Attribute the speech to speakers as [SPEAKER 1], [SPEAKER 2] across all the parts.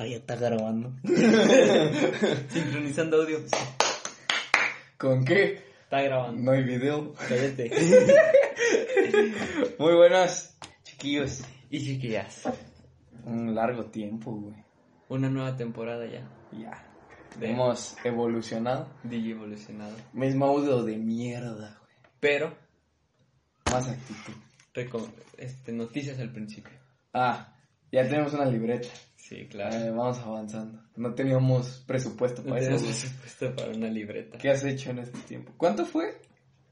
[SPEAKER 1] Ah, ya está grabando.
[SPEAKER 2] Sincronizando audio.
[SPEAKER 3] ¿Con qué?
[SPEAKER 2] Está grabando.
[SPEAKER 3] No hay video.
[SPEAKER 2] Cállate.
[SPEAKER 3] Muy buenas, chiquillos.
[SPEAKER 2] y chiquillas.
[SPEAKER 3] Un largo tiempo, güey.
[SPEAKER 2] Una nueva temporada ya.
[SPEAKER 3] Ya.
[SPEAKER 2] De-
[SPEAKER 3] Hemos evolucionado.
[SPEAKER 2] DJ evolucionado.
[SPEAKER 3] Mismo audio de mierda, güey.
[SPEAKER 2] Pero,
[SPEAKER 3] Más actitud.
[SPEAKER 2] reco- este, noticias al principio.
[SPEAKER 3] Ah, ya tenemos una libreta.
[SPEAKER 2] Sí, claro.
[SPEAKER 3] Eh, vamos avanzando. No teníamos presupuesto
[SPEAKER 2] no
[SPEAKER 3] para
[SPEAKER 2] tenemos
[SPEAKER 3] eso.
[SPEAKER 2] presupuesto para una libreta.
[SPEAKER 3] ¿Qué has hecho en este tiempo? ¿Cuánto fue?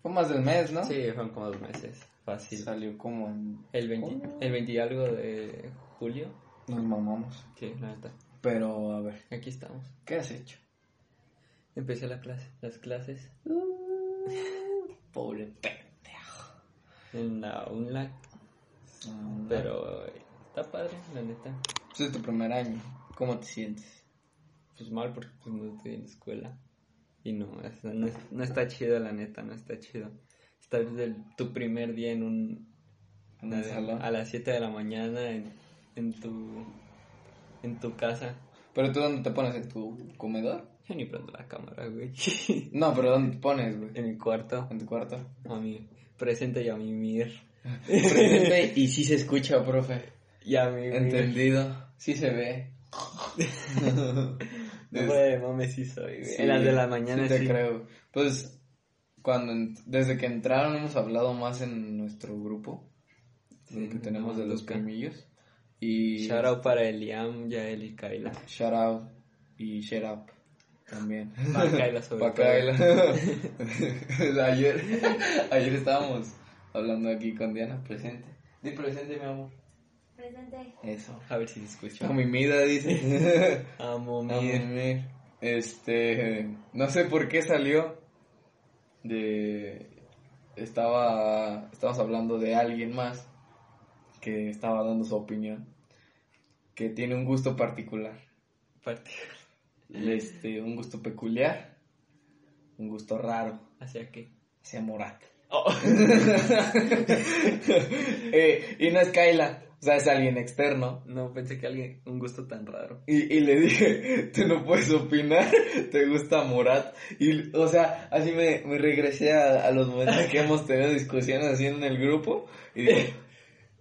[SPEAKER 3] Fue más del mes, ¿no?
[SPEAKER 2] Sí, fueron como dos meses. Fácil.
[SPEAKER 3] Salió como en...
[SPEAKER 2] El 20, el 20 y algo de julio.
[SPEAKER 3] Nos mamamos.
[SPEAKER 2] Sí, la neta.
[SPEAKER 3] Pero, a ver,
[SPEAKER 2] Aquí estamos.
[SPEAKER 3] ¿qué has hecho?
[SPEAKER 2] Empecé la clase, las clases
[SPEAKER 3] Pobre pendejo.
[SPEAKER 2] en la UNLAC. Pero está padre, la neta.
[SPEAKER 3] Pues es tu primer año. ¿Cómo te sientes?
[SPEAKER 2] Pues mal porque pues, no estoy en la escuela. Y no, es- no, no está chido, la neta, no está chido. Estar desde tu primer día en un...
[SPEAKER 3] ¿En un
[SPEAKER 2] a-
[SPEAKER 3] salón?
[SPEAKER 2] A las 7 de la mañana en, en tu... En tu casa.
[SPEAKER 3] ¿Pero tú dónde te pones? ¿En tu comedor?
[SPEAKER 2] Yo ni prendo la cámara, güey.
[SPEAKER 3] No, pero ¿dónde te pones, güey?
[SPEAKER 2] en mi cuarto.
[SPEAKER 3] ¿En tu cuarto?
[SPEAKER 2] A mi presente y a mi mir.
[SPEAKER 3] Presente y sí se escucha, profe.
[SPEAKER 2] Y a mi
[SPEAKER 3] Entendido. Sí se ve.
[SPEAKER 2] No de mames sí soy.
[SPEAKER 3] Sí,
[SPEAKER 2] en las de la mañana
[SPEAKER 3] sí
[SPEAKER 2] sí.
[SPEAKER 3] te creo. Pues, cuando, desde que entraron hemos hablado más en nuestro grupo.
[SPEAKER 2] Sí,
[SPEAKER 3] que tenemos
[SPEAKER 2] no,
[SPEAKER 3] de los
[SPEAKER 2] nunca.
[SPEAKER 3] primillos. Y...
[SPEAKER 2] Shout out para Eliam, Yael y Kaila.
[SPEAKER 3] Shout out y shut up también.
[SPEAKER 2] Para Kaila sobre
[SPEAKER 3] Pa'
[SPEAKER 2] todo.
[SPEAKER 3] Kaila. ayer, ayer estábamos hablando aquí con Diana, presente. Di presente, mi amor.
[SPEAKER 4] Presente.
[SPEAKER 3] Eso.
[SPEAKER 2] A ver si se escucha.
[SPEAKER 3] A mi mida, dice.
[SPEAKER 2] Amo
[SPEAKER 3] A
[SPEAKER 2] mir.
[SPEAKER 3] mimir. Este, no sé por qué salió de... Estaba, estábamos hablando de alguien más que estaba dando su opinión, que tiene un gusto particular.
[SPEAKER 2] Parte-
[SPEAKER 3] este, un gusto peculiar, un gusto raro,
[SPEAKER 2] ¿Hacia qué?
[SPEAKER 3] hacia Morat.
[SPEAKER 2] Oh.
[SPEAKER 3] Eh, y no es Kaila, o sea, es alguien externo.
[SPEAKER 2] No, pensé que alguien, un gusto tan raro.
[SPEAKER 3] Y, y le dije, tú no puedes opinar, te gusta Morat. Y, o sea, así me, me regresé a, a los momentos que hemos tenido discusiones así en el grupo. Y dije,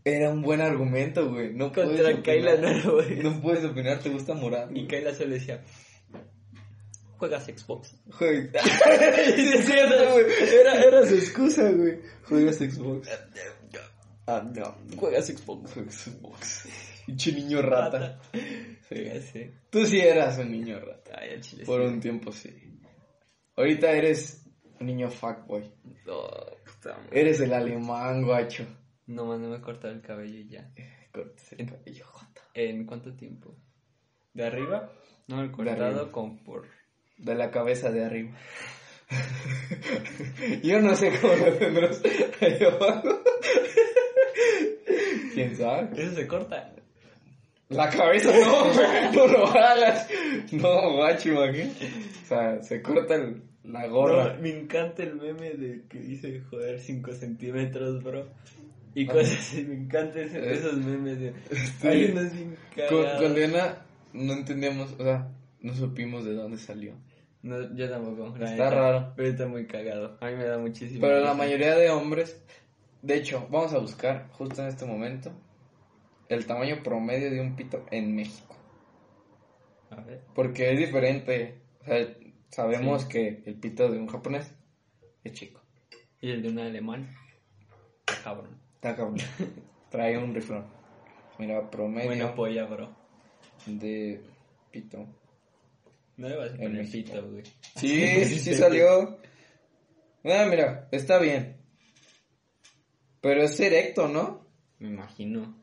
[SPEAKER 3] era un buen argumento, güey. No puedes
[SPEAKER 2] Contra
[SPEAKER 3] opinar.
[SPEAKER 2] Kaila no lo voy a
[SPEAKER 3] No puedes opinar, te gusta Morat.
[SPEAKER 2] Y
[SPEAKER 3] güey.
[SPEAKER 2] Kaila solo decía, ¿juegas Xbox?
[SPEAKER 3] Güey.
[SPEAKER 2] Sí,
[SPEAKER 3] güey. Era, era su excusa, güey. Juegas Xbox.
[SPEAKER 2] Ah, no. ¿Juegas Xbox?
[SPEAKER 3] Juegas Xbox. Pinche niño rata. Sí.
[SPEAKER 2] sé.
[SPEAKER 3] Tú sí eras un niño rata.
[SPEAKER 2] Ay, al chile
[SPEAKER 3] Por
[SPEAKER 2] sí.
[SPEAKER 3] un tiempo sí. Ahorita eres un niño fuckboy.
[SPEAKER 2] Puta madre.
[SPEAKER 3] Eres el alemán, guacho.
[SPEAKER 2] No, man, no me he cortado el cabello y ya.
[SPEAKER 3] Cortes el cabello, jota.
[SPEAKER 2] ¿En cuánto tiempo? ¿De arriba? No, el cortado con por...
[SPEAKER 3] De la cabeza de arriba. Yo no sé cómo lo tendrás ahí abajo. ¿Quién sabe?
[SPEAKER 2] Eso se corta.
[SPEAKER 3] La cabeza no, no lo hagas. No, guacho, imagínate. O sea, se corta el- la gorra.
[SPEAKER 2] No, me encanta el meme de que dice, joder, 5 centímetros, bro. Y cosas así, me encantan ese- esos memes de... Hay unos bien
[SPEAKER 3] Con, con Diana no entendíamos, o sea, no supimos de dónde salió.
[SPEAKER 2] No, yo tampoco.
[SPEAKER 3] Está
[SPEAKER 2] neta.
[SPEAKER 3] raro.
[SPEAKER 2] Pero está muy cagado. A mí me da muchísimo.
[SPEAKER 3] Pero la mayoría de hombres, de hecho, vamos a buscar justo en este momento el tamaño promedio de un pito en México.
[SPEAKER 2] A ver.
[SPEAKER 3] Porque es diferente. O sea, sabemos
[SPEAKER 2] Sí.
[SPEAKER 3] que el pito de un japonés es chico.
[SPEAKER 2] Y el de un alemán. Cabrón.
[SPEAKER 3] Está cabrón. Trae un riflón. Mira, promedio
[SPEAKER 2] Buena polla, bro.
[SPEAKER 3] de pito.
[SPEAKER 2] No le vas a poner pito, güey.
[SPEAKER 3] Sí, sí, sí salió. Ah, mira, está bien. Pero es erecto, ¿no?
[SPEAKER 2] Me imagino.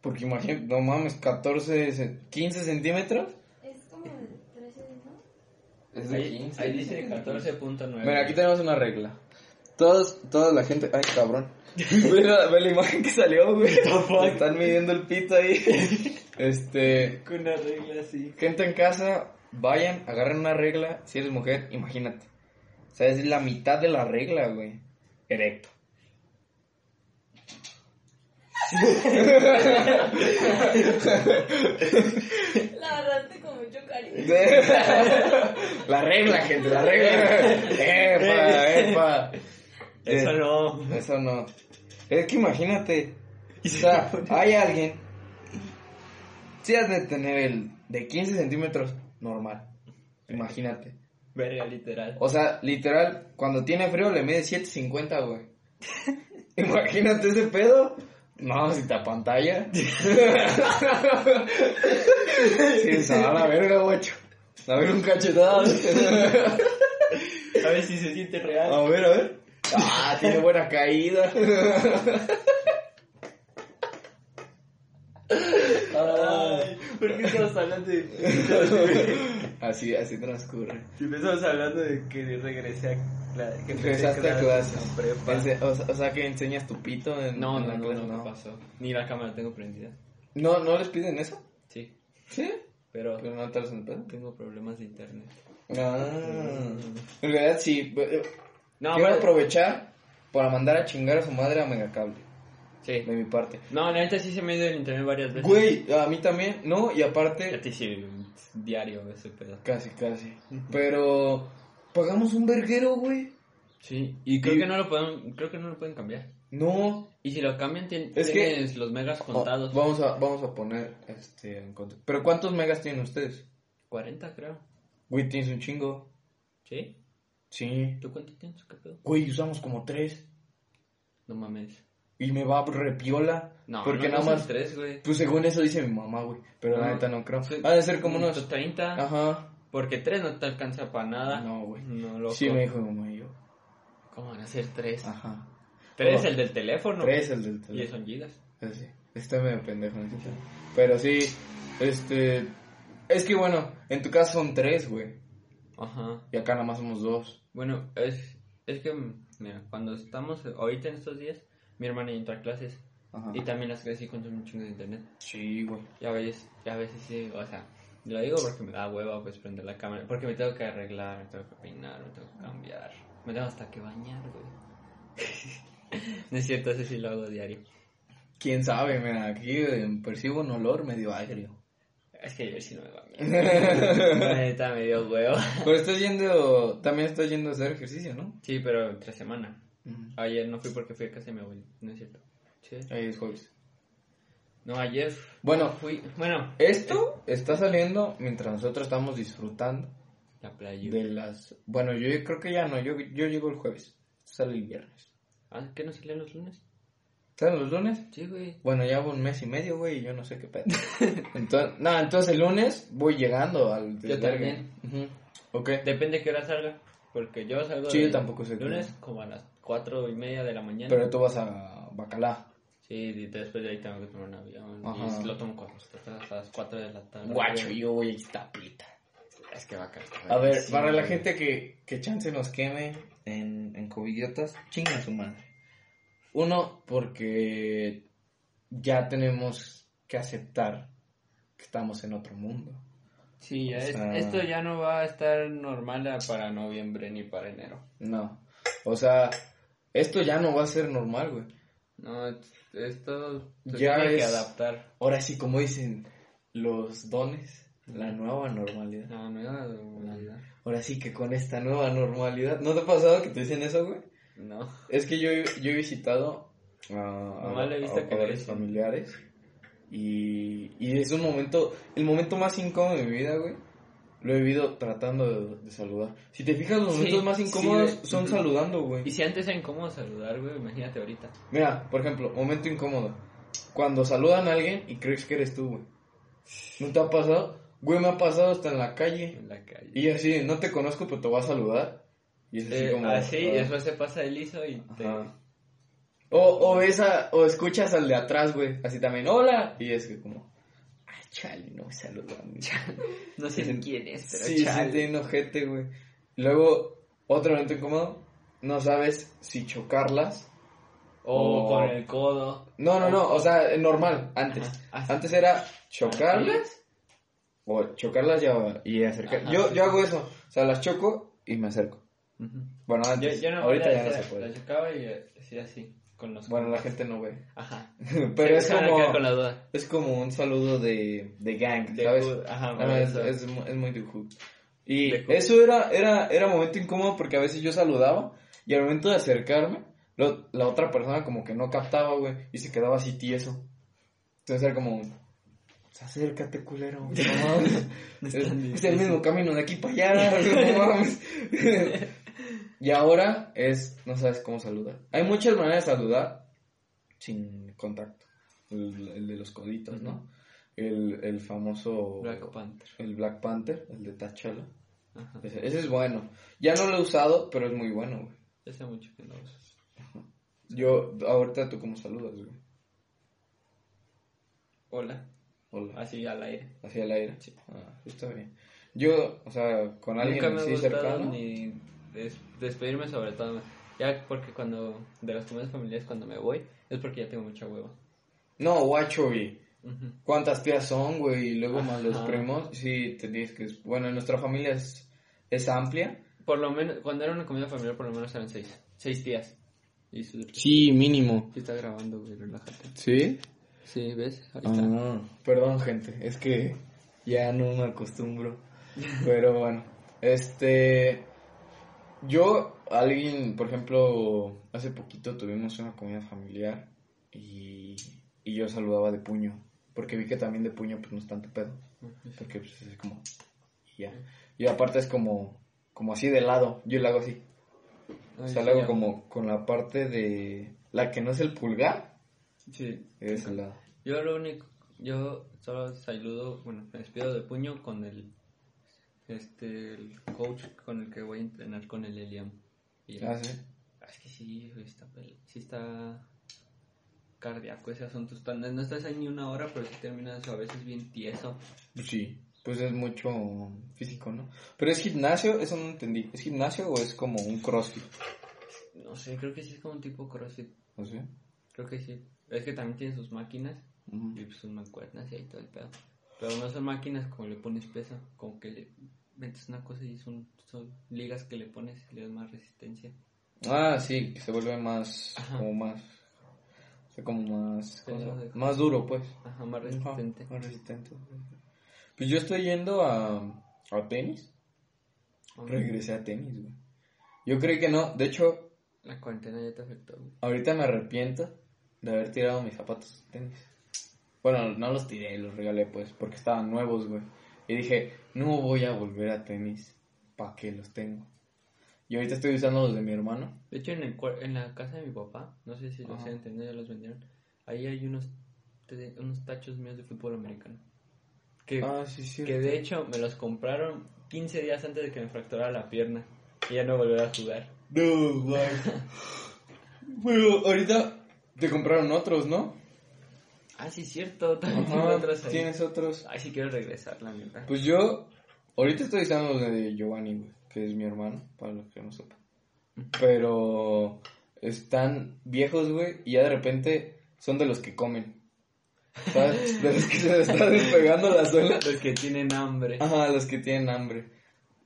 [SPEAKER 3] Porque imagínate, no mames, 14, ce- 15 centímetros.
[SPEAKER 4] Es como de 13, ¿no?
[SPEAKER 3] Es
[SPEAKER 2] Ahí, ahí dice 14.9.
[SPEAKER 3] Mira, aquí tenemos una regla. Todos, toda la gente. Ay, cabrón. ve, la, ve la imagen que salió, güey. Están midiendo el pito ahí. Este.
[SPEAKER 2] Con una regla así.
[SPEAKER 3] Gente en casa, vayan, agarren una regla. Si eres mujer, imagínate. O sea, es la mitad de la regla, güey. Erecto.
[SPEAKER 4] La verdad te
[SPEAKER 3] La regla, gente, la regla. Epa, epa.
[SPEAKER 2] Eso
[SPEAKER 3] Eh,
[SPEAKER 2] no.
[SPEAKER 3] Eso no. Es que imagínate. O sea, hay alguien. Si has de tener el de 15 centímetros normal. Imagínate.
[SPEAKER 2] Verga, literal.
[SPEAKER 3] O sea, literal, cuando tiene frío le mide 7.50, güey. Imagínate ese pedo. No, si te pantalla. sí, se va a la verga, guacho. A ver, un cachetado.
[SPEAKER 2] A ver si se siente real.
[SPEAKER 3] A ver, a ver. Ah, tiene buena caída.
[SPEAKER 2] Ay, ¿Por qué estamos hablando de.?
[SPEAKER 3] Así, así transcurre.
[SPEAKER 2] Si empezamos hablando de que regresé a. la- que
[SPEAKER 3] Regresaste a clases.
[SPEAKER 2] en prepa.
[SPEAKER 3] O, sea- o sea que enseñas tu pito en
[SPEAKER 2] No,
[SPEAKER 3] en
[SPEAKER 2] no,
[SPEAKER 3] la
[SPEAKER 2] no,
[SPEAKER 3] clase,
[SPEAKER 2] no, no pasó. Ni la cámara tengo prendida.
[SPEAKER 3] ¿No, ¿No les piden eso?
[SPEAKER 2] Sí,
[SPEAKER 3] Sí.
[SPEAKER 2] pero
[SPEAKER 3] Pero no te los en el pedo.
[SPEAKER 2] tengo problemas de internet.
[SPEAKER 3] Ah. En realidad sí. eh,
[SPEAKER 2] No,
[SPEAKER 3] Quiero
[SPEAKER 2] pero-
[SPEAKER 3] aprovechar para mandar a chingar a su madre a Megacable.
[SPEAKER 2] Sí.
[SPEAKER 3] De mi parte.
[SPEAKER 2] No, la neta sí se me ha ido el internet varias veces.
[SPEAKER 3] Güey, a mí también, ¿no? Y
[SPEAKER 2] A
[SPEAKER 3] aparte,
[SPEAKER 2] ti sí, diario ese pedo.
[SPEAKER 3] casi, casi. Pero, pagamos un verguero, güey.
[SPEAKER 2] Sí, y creo
[SPEAKER 3] Y-
[SPEAKER 2] que no lo pueden, creo que no lo pueden cambiar.
[SPEAKER 3] No.
[SPEAKER 2] Y si lo cambian, tien-
[SPEAKER 3] Es que-
[SPEAKER 2] tienes los megas contados.
[SPEAKER 3] Oh, vamos, a, vamos a poner este en contexto. ¿Pero cuántos megas tienen ustedes?
[SPEAKER 2] 40, creo.
[SPEAKER 3] Güey, tienes un chingo.
[SPEAKER 2] ¿Sí?
[SPEAKER 3] Sí.
[SPEAKER 2] ¿Tú cuánto tienes? ¿Qué pedo?
[SPEAKER 3] Güey, usamos como tres.
[SPEAKER 2] No mames.
[SPEAKER 3] Y me va repiola.
[SPEAKER 2] No,
[SPEAKER 3] porque
[SPEAKER 2] no,
[SPEAKER 3] nada más.
[SPEAKER 2] tres, güey.
[SPEAKER 3] Pues según eso dice mi mamá, güey. Pero la neta no creo. Ha de ser como unos.
[SPEAKER 2] 30.
[SPEAKER 3] Ajá.
[SPEAKER 2] Porque tres no te alcanza para nada.
[SPEAKER 3] No, güey.
[SPEAKER 2] No, loco.
[SPEAKER 3] Sí, me dijo mi mamá y yo.
[SPEAKER 2] ¿Cómo van a ser tres?
[SPEAKER 3] Ajá.
[SPEAKER 2] Tres
[SPEAKER 3] Oh.
[SPEAKER 2] el del teléfono.
[SPEAKER 3] Tres el del
[SPEAKER 2] Y
[SPEAKER 3] teléfono.
[SPEAKER 2] son gigas.
[SPEAKER 3] Sí. Este medio pendejo. ¿no? Pero sí, este. Es que bueno, en tu caso son tres, güey.
[SPEAKER 2] Ajá.
[SPEAKER 3] Y acá nada más somos dos.
[SPEAKER 2] Bueno, es, es que, mira, cuando estamos ahorita en estos días, mi hermana entra a clases.
[SPEAKER 3] Ajá.
[SPEAKER 2] Y también las clases sí consumen un chingo de internet.
[SPEAKER 3] Sí, güey.
[SPEAKER 2] Y a veces, y a veces sí, o sea, lo digo porque me da hueva pues prender la cámara. Porque me tengo que arreglar, me tengo que peinar, me tengo que cambiar. Me tengo hasta que bañar, güey. no es cierto, eso sí lo hago diario.
[SPEAKER 3] Quién sabe, mira, aquí eh, percibo un olor medio agrio.
[SPEAKER 2] Es que ayer sí no me bañé. La neta me dio huevo.
[SPEAKER 3] Pero estás yendo, también estás yendo a hacer ejercicio, ¿no?
[SPEAKER 2] Sí, pero entre semana. Ayer no fui porque fui a casa de mi abuelo, no es cierto. Sí.
[SPEAKER 3] Ahí es jueves.
[SPEAKER 2] No, ayer
[SPEAKER 3] Bueno,
[SPEAKER 2] fui, bueno,
[SPEAKER 3] esto está saliendo mientras nosotros estamos disfrutando
[SPEAKER 2] la playa.
[SPEAKER 3] de las... Bueno, yo creo que ya no, yo, yo llego el jueves. Sale el viernes.
[SPEAKER 2] Ah, ¿qué no salían los lunes?
[SPEAKER 3] ¿Salen los lunes?
[SPEAKER 2] Sí, güey.
[SPEAKER 3] Bueno, ya un mes y medio, güey, y yo no sé qué pedo. entonces, no, entonces el lunes voy llegando al
[SPEAKER 2] Yo
[SPEAKER 3] desvergue. Ujú. Ok.
[SPEAKER 2] Depende de qué hora salga. Porque yo salgo
[SPEAKER 3] Sí, yo tampoco sé
[SPEAKER 2] lunes como a las cuatro y media de la mañana.
[SPEAKER 3] Pero tú vas a Bacalá.
[SPEAKER 2] Sí, y después de ahí tengo que tomar un avión.
[SPEAKER 3] Ajá.
[SPEAKER 2] Y lo tomo cuando hasta las 4 de la tarde.
[SPEAKER 3] Guacho, yo voy a Iztapita.
[SPEAKER 2] Es que va acá.
[SPEAKER 3] A ver, para la gente que, que chance nos queme en, en covidiotas, chinga su madre. Uno, porque ya tenemos que aceptar que estamos en otro mundo.
[SPEAKER 2] Sí, ya
[SPEAKER 3] O
[SPEAKER 2] es-
[SPEAKER 3] sea-
[SPEAKER 2] esto ya no va a estar normal para noviembre ni para enero.
[SPEAKER 3] No. O sea, esto ya no va a ser normal, güey.
[SPEAKER 2] No, es- esto se
[SPEAKER 3] Ya
[SPEAKER 2] tiene que
[SPEAKER 3] es-
[SPEAKER 2] adaptar.
[SPEAKER 3] Ahora sí, como dicen los dones, la nueva normalidad.
[SPEAKER 2] No, no era normalidad.
[SPEAKER 3] Ahora sí que con esta nueva normalidad. ¿No te ha pasado que te dicen eso, güey?
[SPEAKER 2] No.
[SPEAKER 3] Es que yo, yo he visitado a, a,
[SPEAKER 2] he visto
[SPEAKER 3] a
[SPEAKER 2] que
[SPEAKER 3] padres familiares y, y es un momento, el momento más incómodo de mi vida, güey. Lo he vivido tratando de, de saludar. Si te fijas, los
[SPEAKER 2] Sí,
[SPEAKER 3] momentos más incómodos son saludando, güey.
[SPEAKER 2] Y si antes era incómodo saludar, güey, imagínate ahorita.
[SPEAKER 3] Mira, por ejemplo, momento incómodo. Cuando saludan a alguien y crees que eres tú, güey. ¿No te ha pasado? Güey, me ha pasado hasta en la calle.
[SPEAKER 2] En la calle.
[SPEAKER 3] Y así, no te conozco, pero te voy a saludar. Y es así
[SPEAKER 2] Eh,
[SPEAKER 3] como...
[SPEAKER 2] así, y
[SPEAKER 3] ah.
[SPEAKER 2] después se pasa el liso y te...
[SPEAKER 3] Ajá. O, o ves a, o escuchas al de atrás, güey, así también, hola. Y es que como, chale, no me saluda a mí.
[SPEAKER 2] No sé ni quién es, pero
[SPEAKER 3] Sí, sí,
[SPEAKER 2] chale.
[SPEAKER 3] tiene ojete, güey. Luego, otro momento incómodo, no sabes si chocarlas.
[SPEAKER 2] O
[SPEAKER 3] O-
[SPEAKER 2] con el codo.
[SPEAKER 3] No, no, no, o sea, normal, antes.
[SPEAKER 2] Ajá.
[SPEAKER 3] Antes era chocarlas, o chocarlas y, y acercar.
[SPEAKER 2] Ajá,
[SPEAKER 3] Yo,
[SPEAKER 2] sí.
[SPEAKER 3] yo hago eso, o sea, las choco y me acerco. Bueno,
[SPEAKER 2] Yo,
[SPEAKER 3] antes,
[SPEAKER 2] yo no
[SPEAKER 3] ahorita ya no se puede.
[SPEAKER 2] La chocaba y hacía así. Con los...
[SPEAKER 3] Bueno, la gente no ve.
[SPEAKER 2] Ajá.
[SPEAKER 3] Pero es como,
[SPEAKER 2] con la duda.
[SPEAKER 3] es como un saludo de, de gang,
[SPEAKER 2] De
[SPEAKER 3] ¿sabes?
[SPEAKER 2] hood, Ajá, por
[SPEAKER 3] es, es es muy de hood. Y
[SPEAKER 2] De hood.
[SPEAKER 3] eso era, era, era momento incómodo porque a veces yo saludaba y al momento de acercarme, lo- la otra persona como que no captaba, güey, y se quedaba así tieso. Entonces era como, "Pues acércate, culero. No
[SPEAKER 2] es
[SPEAKER 3] es, el mismo camino de aquí para allá. no. Y ahora es, no sabes cómo saludar. Hay muchas maneras de saludar sin contacto. El, el de los coditos, ¿no? El, el famoso...
[SPEAKER 2] Black Panther.
[SPEAKER 3] El Black Panther, el de T'Challa.
[SPEAKER 2] Ajá.
[SPEAKER 3] Ese, ese es bueno. Ya no lo he usado, pero es muy bueno, güey.
[SPEAKER 2] Hace mucho que no usas.
[SPEAKER 3] Yo, ahorita tú cómo saludas, güey.
[SPEAKER 2] Hola.
[SPEAKER 3] Hola.
[SPEAKER 2] Así al aire.
[SPEAKER 3] Hacia el aire.
[SPEAKER 2] Sí.
[SPEAKER 3] Ah, está bien. Yo, o sea, con alguien
[SPEAKER 2] Nunca me
[SPEAKER 3] así cercano.
[SPEAKER 2] ni des- despedirme sobre todo. Ya porque cuando, de las comidas familiares cuando me voy, es porque ya tengo mucha hueva.
[SPEAKER 3] No, guacho, güey. ¿Cuántas tías son, güey? Y luego más los
[SPEAKER 2] Ajá.
[SPEAKER 3] primos. Sí, te dices que es... Bueno, nuestra familia es, es amplia.
[SPEAKER 2] Por lo menos, cuando era una comida familiar, por lo menos eran seis. Seis tías. Y su...
[SPEAKER 3] Sí, mínimo.
[SPEAKER 2] Sí está grabando, güey, relájate.
[SPEAKER 3] ¿Sí?
[SPEAKER 2] Sí, ¿ves? Ahí está.
[SPEAKER 3] Ah, perdón, gente. Es que ya no me acostumbro. Pero bueno, este. Yo, alguien, por ejemplo, hace poquito tuvimos una comida familiar y, y yo saludaba de puño. Porque vi que también de puño, pues no es tanto pedo. Porque pues es como. y ya. Y aparte es como. Como así de lado. Yo lo hago así. O sea, lo hago
[SPEAKER 2] ya.
[SPEAKER 3] como con la parte de. La que no es el pulgar.
[SPEAKER 2] Sí.
[SPEAKER 3] Es el lado.
[SPEAKER 2] Yo lo único, yo solo saludo, bueno, me despido de puño con el, este, el coach con el que voy a entrenar con el Eliam. Y.
[SPEAKER 3] Ah, sí.
[SPEAKER 2] Ah, Es que sí, está, sí está cardíaco ese asunto. No estás ahí ni una hora, pero sí terminas a veces bien tieso.
[SPEAKER 3] Sí, pues es mucho físico, ¿no? Pero es gimnasio, eso no entendí. ¿Es gimnasio o es como un crossfit?
[SPEAKER 2] No sé, creo que sí es como un tipo CrossFit.
[SPEAKER 3] No sé.
[SPEAKER 2] Creo que sí. Es que también tiene sus máquinas
[SPEAKER 3] Ujú.
[SPEAKER 2] y pues sus mancuernas y ahí todo el pedo. Pero no son máquinas como le pones peso, como que le metes una cosa y son, son ligas que le pones y le das más resistencia.
[SPEAKER 3] Ah, sí, que se vuelve más,
[SPEAKER 2] Ajá.
[SPEAKER 3] como más, o sea, como más, más duro, pues.
[SPEAKER 2] Ajá, más resistente.
[SPEAKER 3] Ajá, más resistente. Pues yo estoy yendo a, a tenis.
[SPEAKER 2] Ajá.
[SPEAKER 3] Regresé a tenis, güey. Yo creí que no. De hecho,
[SPEAKER 2] La cuarentena ya te afectó, güey.
[SPEAKER 3] ahorita me arrepiento de haber tirado mis zapatos de tenis. Bueno, no los tiré, los regalé, pues, porque estaban nuevos, güey. Y dije, no voy a volver a tenis. ¿Para qué los tengo? Y ahorita estoy usando los de mi hermano.
[SPEAKER 2] De hecho, en, el, en la casa de mi papá, no sé si los
[SPEAKER 3] Ajá.
[SPEAKER 2] sé entender, ya los vendieron. Ahí hay unos, unos tachos míos de fútbol americano. Que,
[SPEAKER 3] Ah, sí, sí.
[SPEAKER 2] que de hecho me los compraron 15 días antes de que me fracturara la pierna. Y ya no volver a jugar.
[SPEAKER 3] No, güey. Pero ahorita te compraron otros, ¿no?
[SPEAKER 2] Ah, sí, cierto. También tengo otros ahí.
[SPEAKER 3] tienes otros.
[SPEAKER 2] Ay, sí quiero regresar, la neta.
[SPEAKER 3] Pues yo, ahorita estoy usando los de Giovanni, güey, que es mi hermano, para los que no sepan. Pero están viejos, güey, y ya de repente son de los que comen. ¿Sabes? De los que se les está despegando la suela.
[SPEAKER 2] Los que tienen hambre.
[SPEAKER 3] Ajá, los que tienen hambre.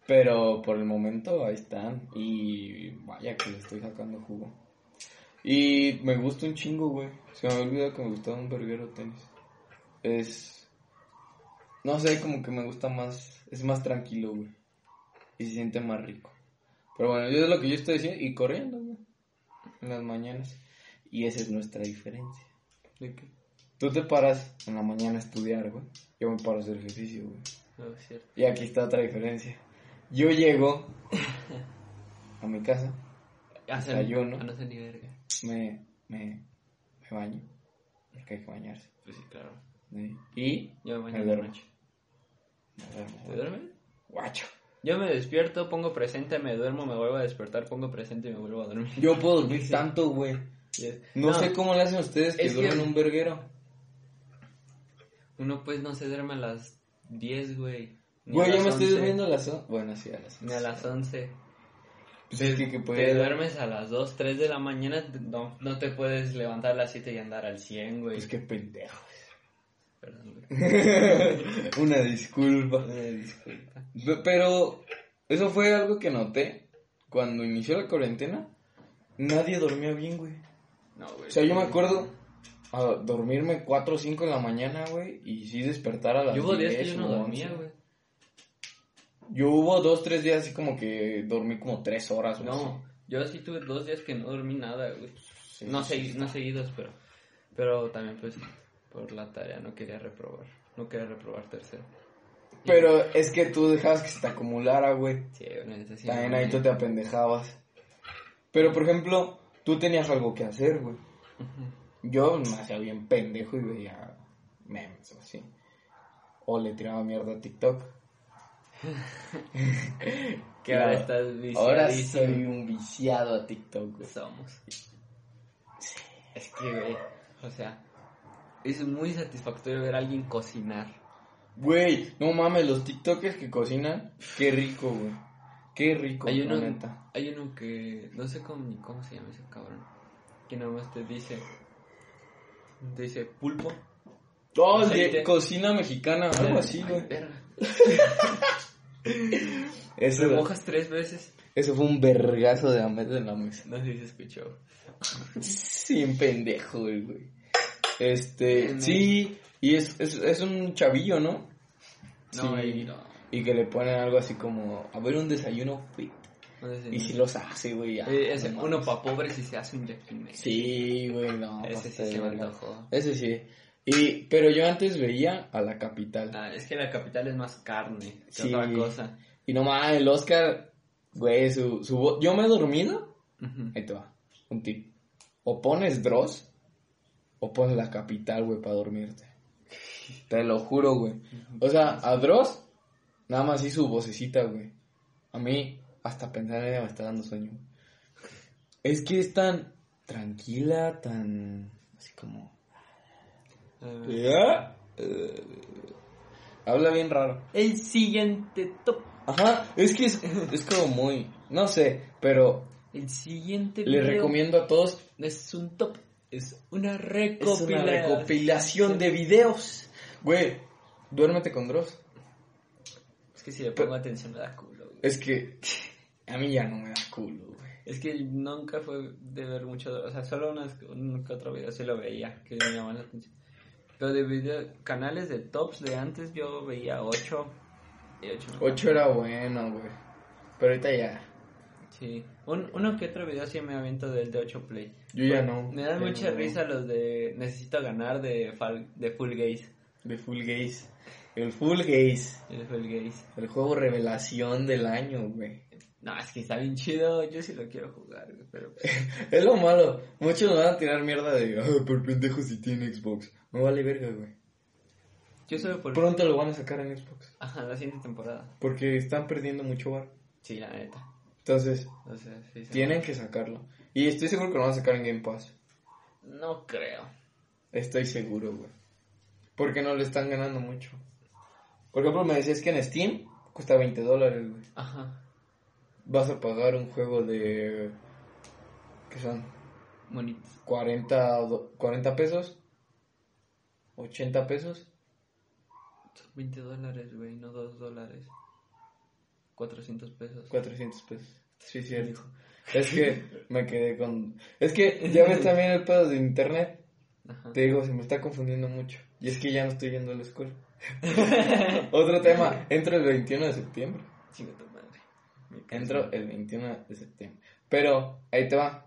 [SPEAKER 3] Pero por el momento ahí están. Y vaya que le estoy sacando jugo. Y me gusta un chingo, güey. Se me había olvidado que me gustaba un verguero tenis. Es. No sé, como que me gusta más. Es más tranquilo, güey. Y se siente más rico. Pero bueno, yo es lo que yo estoy diciendo. Y corriendo, güey. En las mañanas. Y esa es nuestra diferencia.
[SPEAKER 2] ¿De qué?
[SPEAKER 3] Tú te paras en la mañana a estudiar, güey. Yo me paro a hacer ejercicio, güey.
[SPEAKER 2] No, es cierto.
[SPEAKER 3] Y aquí está otra diferencia. Yo llego a mi casa, Desayuno.
[SPEAKER 2] Ah, no sé ni verga.
[SPEAKER 3] Me, me, me baño, porque hay que bañarse.
[SPEAKER 2] Pues sí, claro.
[SPEAKER 3] ¿sí? Y
[SPEAKER 2] Yo me baño
[SPEAKER 3] Me duermo.
[SPEAKER 2] noche.
[SPEAKER 3] me duermo,
[SPEAKER 2] ¿Te duermes?
[SPEAKER 3] Guacho.
[SPEAKER 2] Yo me despierto, pongo presente, me duermo, me vuelvo a despertar, pongo presente y me vuelvo a dormir.
[SPEAKER 3] Yo puedo dormir
[SPEAKER 2] Sí.
[SPEAKER 3] tanto, güey.
[SPEAKER 2] Y es-
[SPEAKER 3] No, sé cómo le hacen ustedes que duermen un verguero.
[SPEAKER 2] Uno pues no se duerme a las 10, güey.
[SPEAKER 3] Güey,
[SPEAKER 2] las
[SPEAKER 3] me estoy
[SPEAKER 2] 11,
[SPEAKER 3] durmiendo a las... on- Bueno, sí, a las...
[SPEAKER 2] Ni a las 11.
[SPEAKER 3] Pues es que, que
[SPEAKER 2] Te
[SPEAKER 3] puede...
[SPEAKER 2] duermes a las 2, 3 de la mañana, no, no te puedes levantar a las 7 y andar al 100, güey.
[SPEAKER 3] Pues qué pendejo.
[SPEAKER 2] Perdón, güey.
[SPEAKER 3] Una disculpa.
[SPEAKER 2] Una disculpa.
[SPEAKER 3] Pe- Pero eso fue algo que noté cuando inició la cuarentena. Nadie dormía bien, güey.
[SPEAKER 2] No, güey.
[SPEAKER 3] O sea, yo me acuerdo a dormirme 4 o 5 en la mañana, güey, y sí despertar a las
[SPEAKER 2] Yo hubo días que
[SPEAKER 3] 10
[SPEAKER 2] yo no dormía,
[SPEAKER 3] 11.
[SPEAKER 2] güey.
[SPEAKER 3] Yo hubo 2, 3 días así como que dormí como 3 horas.
[SPEAKER 2] No, yo sí tuve dos días que no dormí nada, güey.
[SPEAKER 3] Sí,
[SPEAKER 2] no,
[SPEAKER 3] sí,
[SPEAKER 2] segui- no seguidos, pero, pero también pues por la tarea no quería reprobar. No quería reprobar tercero.
[SPEAKER 3] Pero es que tú dejabas que se te acumulara, güey.
[SPEAKER 2] Sí, bueno, ese sí,
[SPEAKER 3] También ahí tú te apendejabas. Pero, por ejemplo, tú tenías algo que hacer, güey. Yo me hacía bien pendejo y veía memes o así. O le tiraba mierda a TikTok.
[SPEAKER 2] Que ahora estás viciadísimo.
[SPEAKER 3] Ahora soy un viciado a TikTok, güey.
[SPEAKER 2] Somos. Es que, güey, o sea, es muy satisfactorio ver a alguien cocinar.
[SPEAKER 3] Güey, no mames, los TikTokers que cocinan, qué rico, güey. Qué rico,
[SPEAKER 2] Hay uno,
[SPEAKER 3] neta.
[SPEAKER 2] hay uno que, no sé cómo, ni cómo se llama ese cabrón, que nomás te dice, te dice pulpo.
[SPEAKER 3] Oh, de cocina mexicana, algo así, güey. Eso,
[SPEAKER 2] Remojas tres veces.
[SPEAKER 3] eso fue un vergazo de Ahmed en la mesa.
[SPEAKER 2] No sé si se escuchó.
[SPEAKER 3] Sin pendejo, güey, güey. Este, sí, y es, es, es un chavillo, ¿no?
[SPEAKER 2] No,
[SPEAKER 3] Sí,
[SPEAKER 2] no.
[SPEAKER 3] Y que le ponen algo así como, a ver, un desayuno fit.
[SPEAKER 2] No sé
[SPEAKER 3] Y si los hace, güey, ya.
[SPEAKER 2] Eh,
[SPEAKER 3] no
[SPEAKER 2] uno para pobres y se hace un yaquime.
[SPEAKER 3] Sí, güey, no.
[SPEAKER 2] Ese sí se
[SPEAKER 3] de
[SPEAKER 2] me
[SPEAKER 3] verga.
[SPEAKER 2] antojó.
[SPEAKER 3] Ese sí. Y, pero yo antes veía a la capital.
[SPEAKER 2] Ah, es que la capital es más carne que
[SPEAKER 3] Sí.
[SPEAKER 2] otra cosa.
[SPEAKER 3] Y no mames, el Oscar, güey, su, su voz. Yo me he dormido. Ahí te va. Un tip. O pones Dross o pones la capital, güey, para dormirte. Te lo juro, güey. O sea, a Dross, nada más hizo su vocecita, güey. A mí, hasta pensar en ella me está dando sueño. Es que es tan tranquila, tan. Así como. ¿Ya? Eh, habla bien raro.
[SPEAKER 2] El siguiente top.
[SPEAKER 3] Ajá, es que es, es como muy. No sé, pero
[SPEAKER 2] El siguiente
[SPEAKER 3] les
[SPEAKER 2] video
[SPEAKER 3] recomiendo a todos
[SPEAKER 2] no es un top, es una
[SPEAKER 3] Es una
[SPEAKER 2] recopilación.
[SPEAKER 3] de videos. Güey, duérmete con Dross.
[SPEAKER 2] Es que si le pongo atención me da culo. güey.
[SPEAKER 3] Es que a mí ya no me da culo, güey.
[SPEAKER 2] Es que nunca fue de ver mucho, o sea, solo unas, un que otro video sí lo veía, que me llamaban la atención. Pero de video, canales de tops de antes yo veía 8 y 8.
[SPEAKER 3] Ocho era bueno, güey. Pero ahorita ya.
[SPEAKER 2] Sí. Un, uno que otro video sí me aviento del de 8 play.
[SPEAKER 3] Yo ya no.
[SPEAKER 2] Me dan mucha
[SPEAKER 3] no.
[SPEAKER 2] risa los de necesito ganar de, fal- de Full Gaze.
[SPEAKER 3] De Full Gaze. El Full Gaze.
[SPEAKER 2] El Full Gaze.
[SPEAKER 3] El juego revelación del año, güey.
[SPEAKER 2] No, es que está bien chido, yo sí lo quiero jugar, güey, pero
[SPEAKER 3] Es lo malo. Muchos van a tirar mierda de. "Ah, por pendejo si tiene Xbox. No vale verga, güey.
[SPEAKER 2] yo solo por...
[SPEAKER 3] Pronto lo van a sacar en Xbox.
[SPEAKER 2] Ajá, la siguiente temporada.
[SPEAKER 3] Porque están perdiendo mucho bar.
[SPEAKER 2] Sí, la neta.
[SPEAKER 3] Entonces,
[SPEAKER 2] O sea, sí, sí.
[SPEAKER 3] tienen que sacarlo. Y estoy seguro que lo van a sacar en Game Pass.
[SPEAKER 2] No creo.
[SPEAKER 3] Estoy seguro, güey. Porque no le están ganando mucho. Por ejemplo, me decías que en Steam cuesta 20 dólares, güey.
[SPEAKER 2] Ajá.
[SPEAKER 3] Vas a pagar un juego de... ¿Qué son?
[SPEAKER 2] Bonitos.
[SPEAKER 3] 40, do- 40 pesos. 80 pesos.
[SPEAKER 2] Son 20 dólares, güey, no 2 dólares. 400 pesos.
[SPEAKER 3] 400 pesos. Sí, cierto. Es que me quedé con... Es que ya ves también el pedo de internet.
[SPEAKER 2] Ajá.
[SPEAKER 3] Te digo, se me está confundiendo mucho. Y es que ya no estoy yendo a la escuela. Otro tema. Entro el 21 de septiembre.
[SPEAKER 2] Chinga tu madre.
[SPEAKER 3] Entro el 21 de septiembre. Pero ahí te va.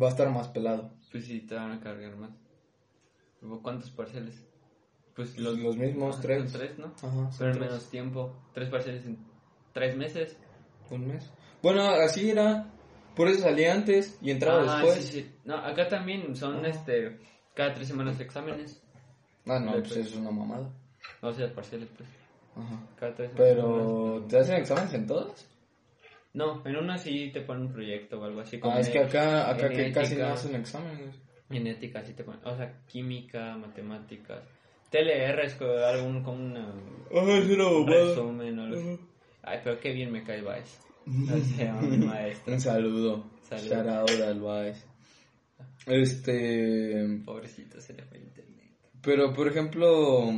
[SPEAKER 3] Va a estar más pelado.
[SPEAKER 2] Pues sí, te van a cargar más. ¿Hubo ¿Cuántos parciales? Pues
[SPEAKER 3] Los-
[SPEAKER 2] los,
[SPEAKER 3] mismos, tres.
[SPEAKER 2] son tres, ¿no?
[SPEAKER 3] Ajá.
[SPEAKER 2] Pero en menos tiempo. Tres parciales en tres meses.
[SPEAKER 3] Un mes. Bueno, así era. Por eso salí antes y entraba
[SPEAKER 2] Ah,
[SPEAKER 3] después.
[SPEAKER 2] sí, sí. No, acá también son este cada tres semanas exámenes.
[SPEAKER 3] Ah, no, pues eso es una mamada.
[SPEAKER 2] O sea, parciales, pues.
[SPEAKER 3] Ajá.
[SPEAKER 2] Cada tres
[SPEAKER 3] Pero, ¿te hacen exámenes en todas?
[SPEAKER 2] No, en una sí te ponen un proyecto o algo así. como
[SPEAKER 3] Ah, es que acá, acá que casi no hacen exámenes.
[SPEAKER 2] Genética, sí te ponen. O sea, química, matemáticas. TLR es como algún como una,
[SPEAKER 3] Ah,
[SPEAKER 2] un resumen o algo así. Ay, pero qué bien me cae Vice. O sea, mi maestro.
[SPEAKER 3] Un saludo.
[SPEAKER 2] Saludo.
[SPEAKER 3] Shout out al Vice. Este.
[SPEAKER 2] Pobrecito, se le fue el internet.
[SPEAKER 3] Pero, por ejemplo.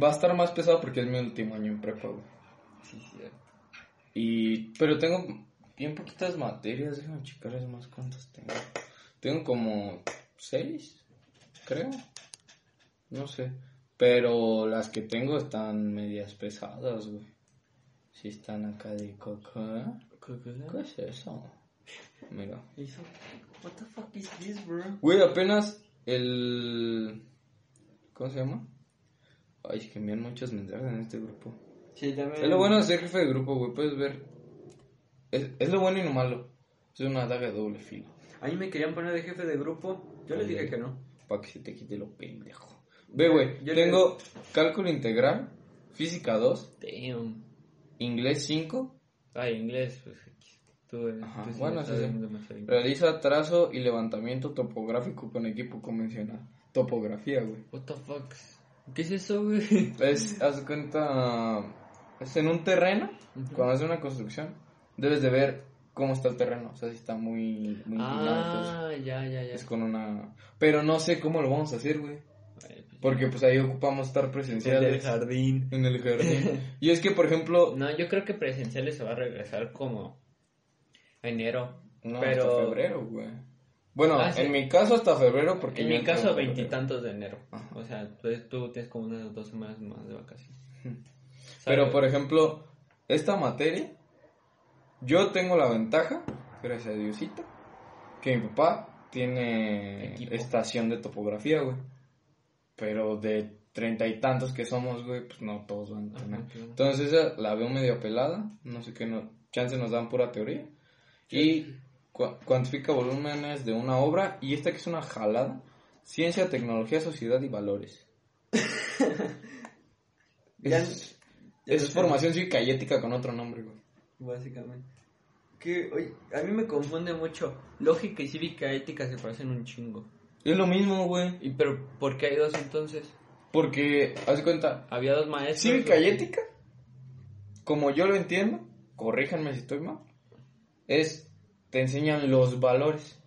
[SPEAKER 3] Va a estar más pesado porque es mi último año en prepa, güey.
[SPEAKER 2] Sí, cierto.
[SPEAKER 3] Y. Pero tengo bien poquitas materias. Déjame checarles más cuántas tengo. Tengo como seis, creo. No sé. Pero las que tengo están medias pesadas, güey. Sí están acá de coca. ¿Qué es eso? Mira.
[SPEAKER 2] What the fuck is this, bro?
[SPEAKER 3] Güey, apenas el... ¿Cómo se llama? Ay, es que envían muchos mensajes en este grupo.
[SPEAKER 2] Sí, también.
[SPEAKER 3] Es lo bueno de ser jefe de grupo, güey. Puedes ver. Es, es lo bueno y lo malo. Es una daga de doble filo.
[SPEAKER 2] A mí me querían poner de jefe de grupo. Yo les dije que no.
[SPEAKER 3] Para que se te quite lo pendejo. Ve, güey.
[SPEAKER 2] Yo
[SPEAKER 3] Tengo cálculo integral, física 2,
[SPEAKER 2] Damn.
[SPEAKER 3] inglés 5,
[SPEAKER 2] Ay, inglés, pues. Tú,
[SPEAKER 3] Ajá,
[SPEAKER 2] tú sí
[SPEAKER 3] bueno, sí, realiza trazo y levantamiento topográfico con equipo convencional. Topografía, güey.
[SPEAKER 2] What the fuck? ¿Qué es eso, güey?
[SPEAKER 3] Es, haz cuenta, es en un terreno, cuando haces una construcción, debes de ver cómo está el terreno, o sea, si está muy, muy inclinado, entonces,
[SPEAKER 2] Ah, ya, ya, ya.
[SPEAKER 3] es con una... Pero no sé cómo lo vamos a hacer, güey,
[SPEAKER 2] pues,
[SPEAKER 3] porque pues ahí ocupamos estar
[SPEAKER 2] el del
[SPEAKER 3] presenciales
[SPEAKER 2] jardín.
[SPEAKER 3] en el jardín. y es que, por ejemplo,
[SPEAKER 2] No, yo creo que presenciales se va a regresar como enero.
[SPEAKER 3] no,
[SPEAKER 2] pero
[SPEAKER 3] hasta febrero, güey. Bueno,
[SPEAKER 2] Ah, sí.
[SPEAKER 3] en mi caso hasta febrero, porque
[SPEAKER 2] en mi caso,
[SPEAKER 3] en
[SPEAKER 2] veintitantos de enero.
[SPEAKER 3] Ajá.
[SPEAKER 2] O sea, tú, tú tienes como unas dos semanas más de vacaciones.
[SPEAKER 3] Pero, por ejemplo, esta materia, yo tengo la ventaja, gracias a Diosito, que mi papá tiene
[SPEAKER 2] Equipo.
[SPEAKER 3] estación de topografía, güey. Pero de treinta y tantos que somos, güey, pues no todos van a
[SPEAKER 2] Ajá,
[SPEAKER 3] tener.
[SPEAKER 2] claro.
[SPEAKER 3] Entonces esa la veo medio pelada, no sé qué, no, chance nos dan pura teoría. Y cu- cuantifica volúmenes de una obra, y esta que es una jalada, ciencia, tecnología, sociedad y valores. Es
[SPEAKER 2] ya
[SPEAKER 3] es formación cívica y ética con otro nombre, güey.
[SPEAKER 2] Básicamente. Que, oye, a mí me confunde mucho. Lógica y cívica ética se parecen un chingo.
[SPEAKER 3] Es lo mismo, güey.
[SPEAKER 2] ¿Y pero por qué hay dos entonces?
[SPEAKER 3] Porque, haz de cuenta,
[SPEAKER 2] Había dos maestros.
[SPEAKER 3] cívica y ética, como yo lo entiendo, corríjanme si estoy mal, es, te enseñan los valores.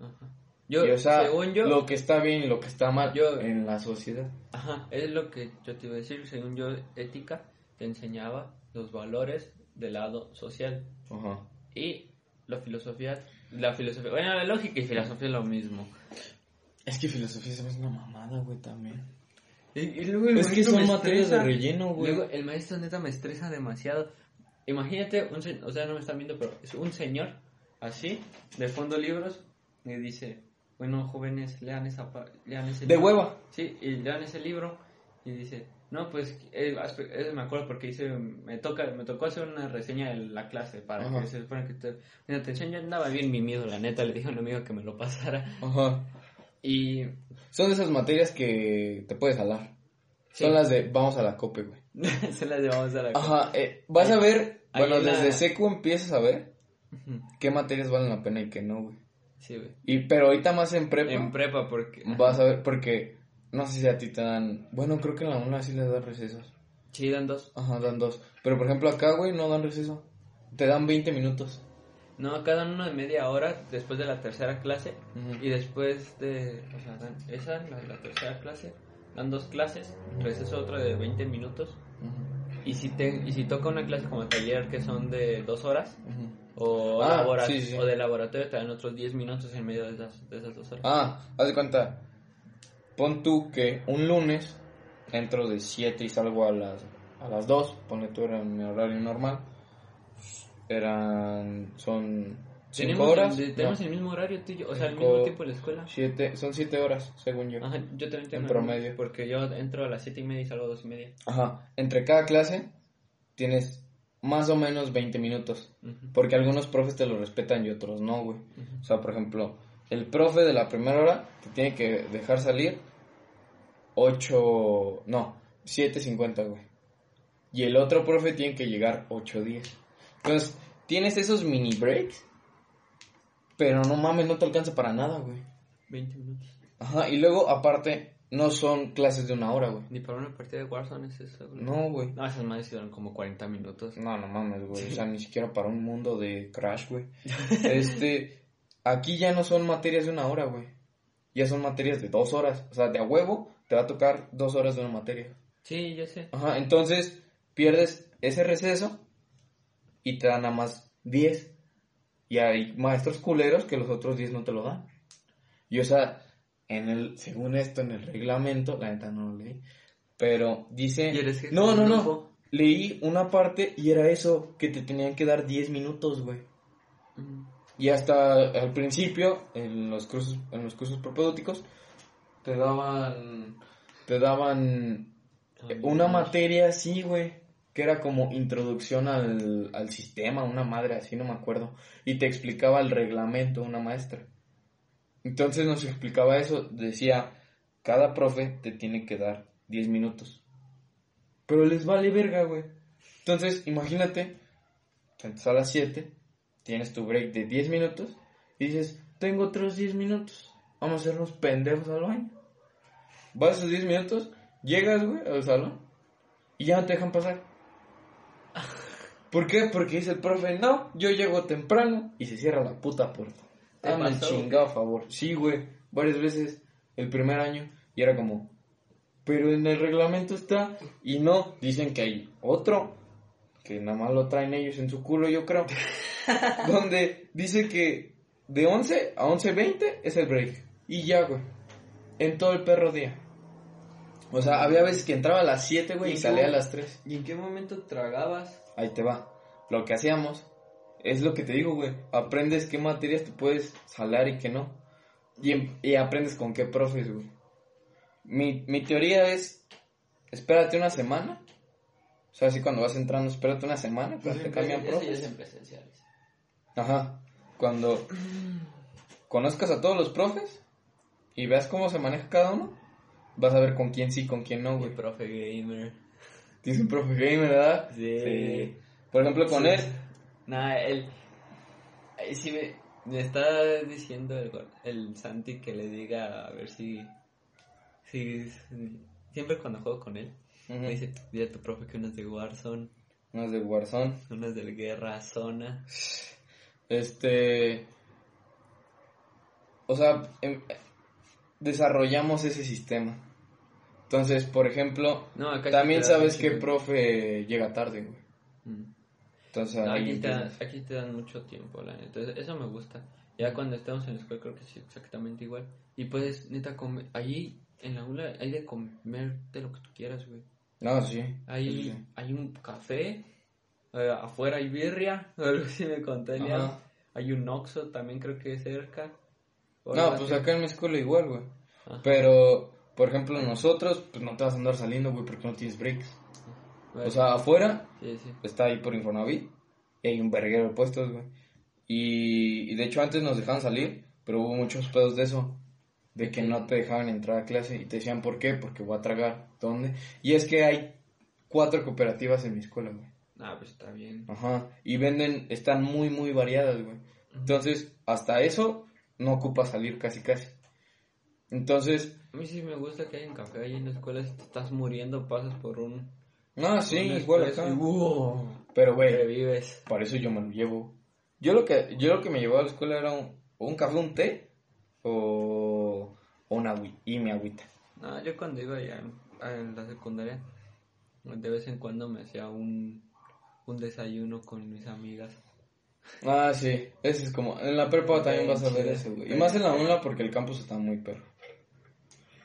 [SPEAKER 2] Ajá. Yo,
[SPEAKER 3] y, o sea,
[SPEAKER 2] según yo,
[SPEAKER 3] lo que está bien y lo que está mal
[SPEAKER 2] Yo-
[SPEAKER 3] en la sociedad.
[SPEAKER 2] ajá, es lo que yo te iba a decir. Según yo, ética te enseñaba los valores del lado social.
[SPEAKER 3] Ajá.
[SPEAKER 2] Y la filosofía, la filosofía, bueno, la lógica y filosofía es lo mismo.
[SPEAKER 3] Es que filosofía se me hace una mamada, güey, también.
[SPEAKER 2] Y, y luego el
[SPEAKER 3] Es que son
[SPEAKER 2] me
[SPEAKER 3] materias de relleno, güey.
[SPEAKER 2] Luego el maestro neta me estresa demasiado. Imagínate, un se- o sea, no me están viendo, pero es un señor así, de fondo libros, y dice, bueno, jóvenes, lean, esa, lean ese
[SPEAKER 3] De
[SPEAKER 2] libro".
[SPEAKER 3] hueva.
[SPEAKER 2] Sí, y lean ese libro, y dice, no, pues, eh, me acuerdo porque dice, me toca me tocó hacer una reseña de la clase para
[SPEAKER 3] Ajá.
[SPEAKER 2] que se supone que te... Atención, yo andaba bien mimido, la neta, le dije a un amigo que me lo pasara,
[SPEAKER 3] Ajá.
[SPEAKER 2] y...
[SPEAKER 3] Son de esas materias que te puedes jalar.
[SPEAKER 2] Sí.
[SPEAKER 3] Son las de vamos a la cope, güey.
[SPEAKER 2] se las llevamos a la...
[SPEAKER 3] Ajá, eh, vas a ver, bueno, desde seco empiezas a ver qué materias valen la pena y qué no, güey.
[SPEAKER 2] Sí, güey.
[SPEAKER 3] Y, pero ahorita más en prepa,
[SPEAKER 2] En prepa, porque...
[SPEAKER 3] vas a ver, porque no sé si a ti te dan, bueno, creo que en la una sí les dan recesos.
[SPEAKER 2] Sí, dan dos.
[SPEAKER 3] Ajá, dan dos. Pero por ejemplo acá, güey, no dan receso. Te dan 20 minutos.
[SPEAKER 2] No, cada uno de media hora después de la tercera clase. Y después de. O sea, dan esa, la de la tercera clase. Dan dos clases. Receso otra de 20 minutos. Y si, te, y si toca una clase como taller que son de dos horas. O,
[SPEAKER 3] Ah, sí, sí.
[SPEAKER 2] o de laboratorio, te dan otros 10 minutos en medio de esas, de esas dos horas.
[SPEAKER 3] Ah, haz de cuenta. Pon tú que un lunes entro de 7 y salgo a las, a las 2. Ponle tú, era mi horario normal. Eran, son 5
[SPEAKER 2] tenemos
[SPEAKER 3] horas.
[SPEAKER 2] El, tenemos
[SPEAKER 3] No,
[SPEAKER 2] el mismo horario tú y yo. O sea,
[SPEAKER 3] Cinco-
[SPEAKER 2] mismo tiempo en la escuela.
[SPEAKER 3] siete- son 7 horas, según yo.
[SPEAKER 2] Ajá, yo también tengo
[SPEAKER 3] En
[SPEAKER 2] el
[SPEAKER 3] promedio.
[SPEAKER 2] Porque yo entro a las 7 y media y salgo a 2 y media.
[SPEAKER 3] Ajá. Entre cada clase tienes más o menos 20 minutos.
[SPEAKER 2] Ujú,
[SPEAKER 3] Porque algunos profes te lo respetan y otros no, güey.
[SPEAKER 2] ujú.
[SPEAKER 3] O sea, por ejemplo, el profe de la primera hora te tiene que dejar salir 8, no, 7.50, güey. Y el otro profe tiene que llegar 8.10. Entonces, tienes esos mini breaks, pero no mames, no te alcanza para nada, güey.
[SPEAKER 2] 20 minutos.
[SPEAKER 3] Ajá, y luego, aparte, no son clases de una hora, güey.
[SPEAKER 2] Ni para una partida de Warzone es eso, güey.
[SPEAKER 3] No, güey.
[SPEAKER 2] No, esas madres duran como 40 minutos.
[SPEAKER 3] No, no mames, güey. O sea, ni siquiera para un mundo de Crash, güey. Este, aquí ya no son materias de una hora, güey. Ya son materias de dos horas. O sea, de a huevo te va a tocar dos horas de una materia.
[SPEAKER 2] Sí, yo sé.
[SPEAKER 3] Ajá, entonces pierdes ese receso y te dan nada más 10. Y hay maestros culeros que los otros 10 no te lo dan. Y o sea, en el, según esto, en el reglamento, la neta no lo leí, pero dice...
[SPEAKER 2] ¿Y eres jefe
[SPEAKER 3] no, no, no.
[SPEAKER 2] grupo?
[SPEAKER 3] Leí una parte y era eso, que te tenían que dar 10 minutos, güey.
[SPEAKER 2] Mm.
[SPEAKER 3] Y hasta al principio, en los cursos, en los cursos propedéuticos, te daban, te daban una materia así, güey, que era como introducción al, al sistema, una madre así, no me acuerdo, y te explicaba el reglamento una maestra. Entonces nos explicaba eso, decía, cada profe te tiene que dar 10 minutos. Pero les vale verga, güey. Entonces, imagínate, entras a las 7, tienes tu break de 10 minutos y dices, tengo otros 10 minutos, vamos a hacernos pendejos al baño. Vas esos 10 minutos, llegas, güey, al salón y ya no te dejan pasar. ¿Por qué? Porque dice el profe, no, yo llego temprano y se cierra la puta puerta.
[SPEAKER 2] ¿Te
[SPEAKER 3] Dame el chingado favor. Sí, güey, varias veces el primer año y era como, pero en el reglamento está y no, dicen que hay otro que nada más lo traen ellos en su culo, yo creo. donde dice que de 11 a 11.20 es el break. Y ya, güey. En todo el perro día. O sea, había veces que entraba a las 7, güey, y
[SPEAKER 2] ¿Y
[SPEAKER 3] salía a las 3.
[SPEAKER 2] ¿Y en qué momento tragabas?
[SPEAKER 3] Ahí te va. Lo que hacíamos es lo que te digo, güey. Aprendes qué materias te puedes salar y qué no. Y, em- y aprendes con qué profes, güey. Mi, mi teoría es, espérate una semana. O sea, así cuando vas entrando, espérate una semana, cuando te cambian
[SPEAKER 2] ya es
[SPEAKER 3] profes.
[SPEAKER 2] en presenciales.
[SPEAKER 3] Ajá. Cuando conozcas a todos los profes y veas cómo se maneja cada uno, vas a ver con quién sí, con quién no, güey.
[SPEAKER 2] profe gamer.
[SPEAKER 3] Tienes un profe gamer, ¿verdad?
[SPEAKER 2] Sí.
[SPEAKER 3] Por ejemplo, con
[SPEAKER 2] Sí.
[SPEAKER 3] él.
[SPEAKER 2] Nah, él. sí me, me está diciendo el, el Santi que le diga a ver si. si siempre cuando juego con él, me dice: Dile a tu profe que unas de Warzone,
[SPEAKER 3] Unas de Warzone.
[SPEAKER 2] unas del Guerra Zona.
[SPEAKER 3] Este. O sea, em- desarrollamos ese sistema. Entonces, por ejemplo,
[SPEAKER 2] No,
[SPEAKER 3] también sabes que
[SPEAKER 2] chingo.
[SPEAKER 3] profe llega tarde, güey.
[SPEAKER 2] Mm.
[SPEAKER 3] Entonces,
[SPEAKER 2] No, aquí, te dan, aquí te dan mucho tiempo, la neta. Eso- me gusta. Ya cuando estamos en la escuela creo que sí, exactamente igual. Y puedes, neta, comer. Ahí en la aula hay de comerte lo que tú quieras, güey.
[SPEAKER 3] No, sí.
[SPEAKER 2] Hay,
[SPEAKER 3] sí, sí.
[SPEAKER 2] hay un café, eh, afuera hay birria, algo así me.
[SPEAKER 3] Ajá.
[SPEAKER 2] Hay un Oxxo también creo que cerca.
[SPEAKER 3] No, pues acá en mi escuela igual, güey.
[SPEAKER 2] Ajá.
[SPEAKER 3] Pero, por ejemplo, nosotros, pues no te vas a andar saliendo, güey, porque no tienes breaks.
[SPEAKER 2] Bueno,
[SPEAKER 3] O sea, afuera
[SPEAKER 2] sí, sí.
[SPEAKER 3] está ahí por Infonavit y hay un verguero de puestos, güey. Y, y de hecho antes nos dejaban salir, pero hubo muchos pedos de eso, de que no te dejaban entrar a clase y te decían por qué, porque voy a tragar, ¿dónde? Y es que hay cuatro cooperativas en mi escuela, güey.
[SPEAKER 2] Ah, pues está bien.
[SPEAKER 3] Ajá, y venden, están muy, muy variadas, güey. Entonces, hasta eso no ocupa salir casi, casi. Entonces,
[SPEAKER 2] A mí sí me gusta que hay un café ahí en la escuela. Si te estás muriendo, pasas por un.
[SPEAKER 3] no, sí, igual acá.
[SPEAKER 2] ¡wow!
[SPEAKER 3] Pero, güey. Para eso yo me lo llevo. Yo lo que, yo lo que me llevaba a la escuela era un, un café, un té o, o una. Y mi agüita.
[SPEAKER 2] No, yo cuando iba en, en la secundaria, de vez en cuando me hacía un, un desayuno con mis amigas.
[SPEAKER 3] Ah, sí. Ese es como. En la prepa también vas a ver ese, güey. Y más en la UNLA porque el campus está muy perro.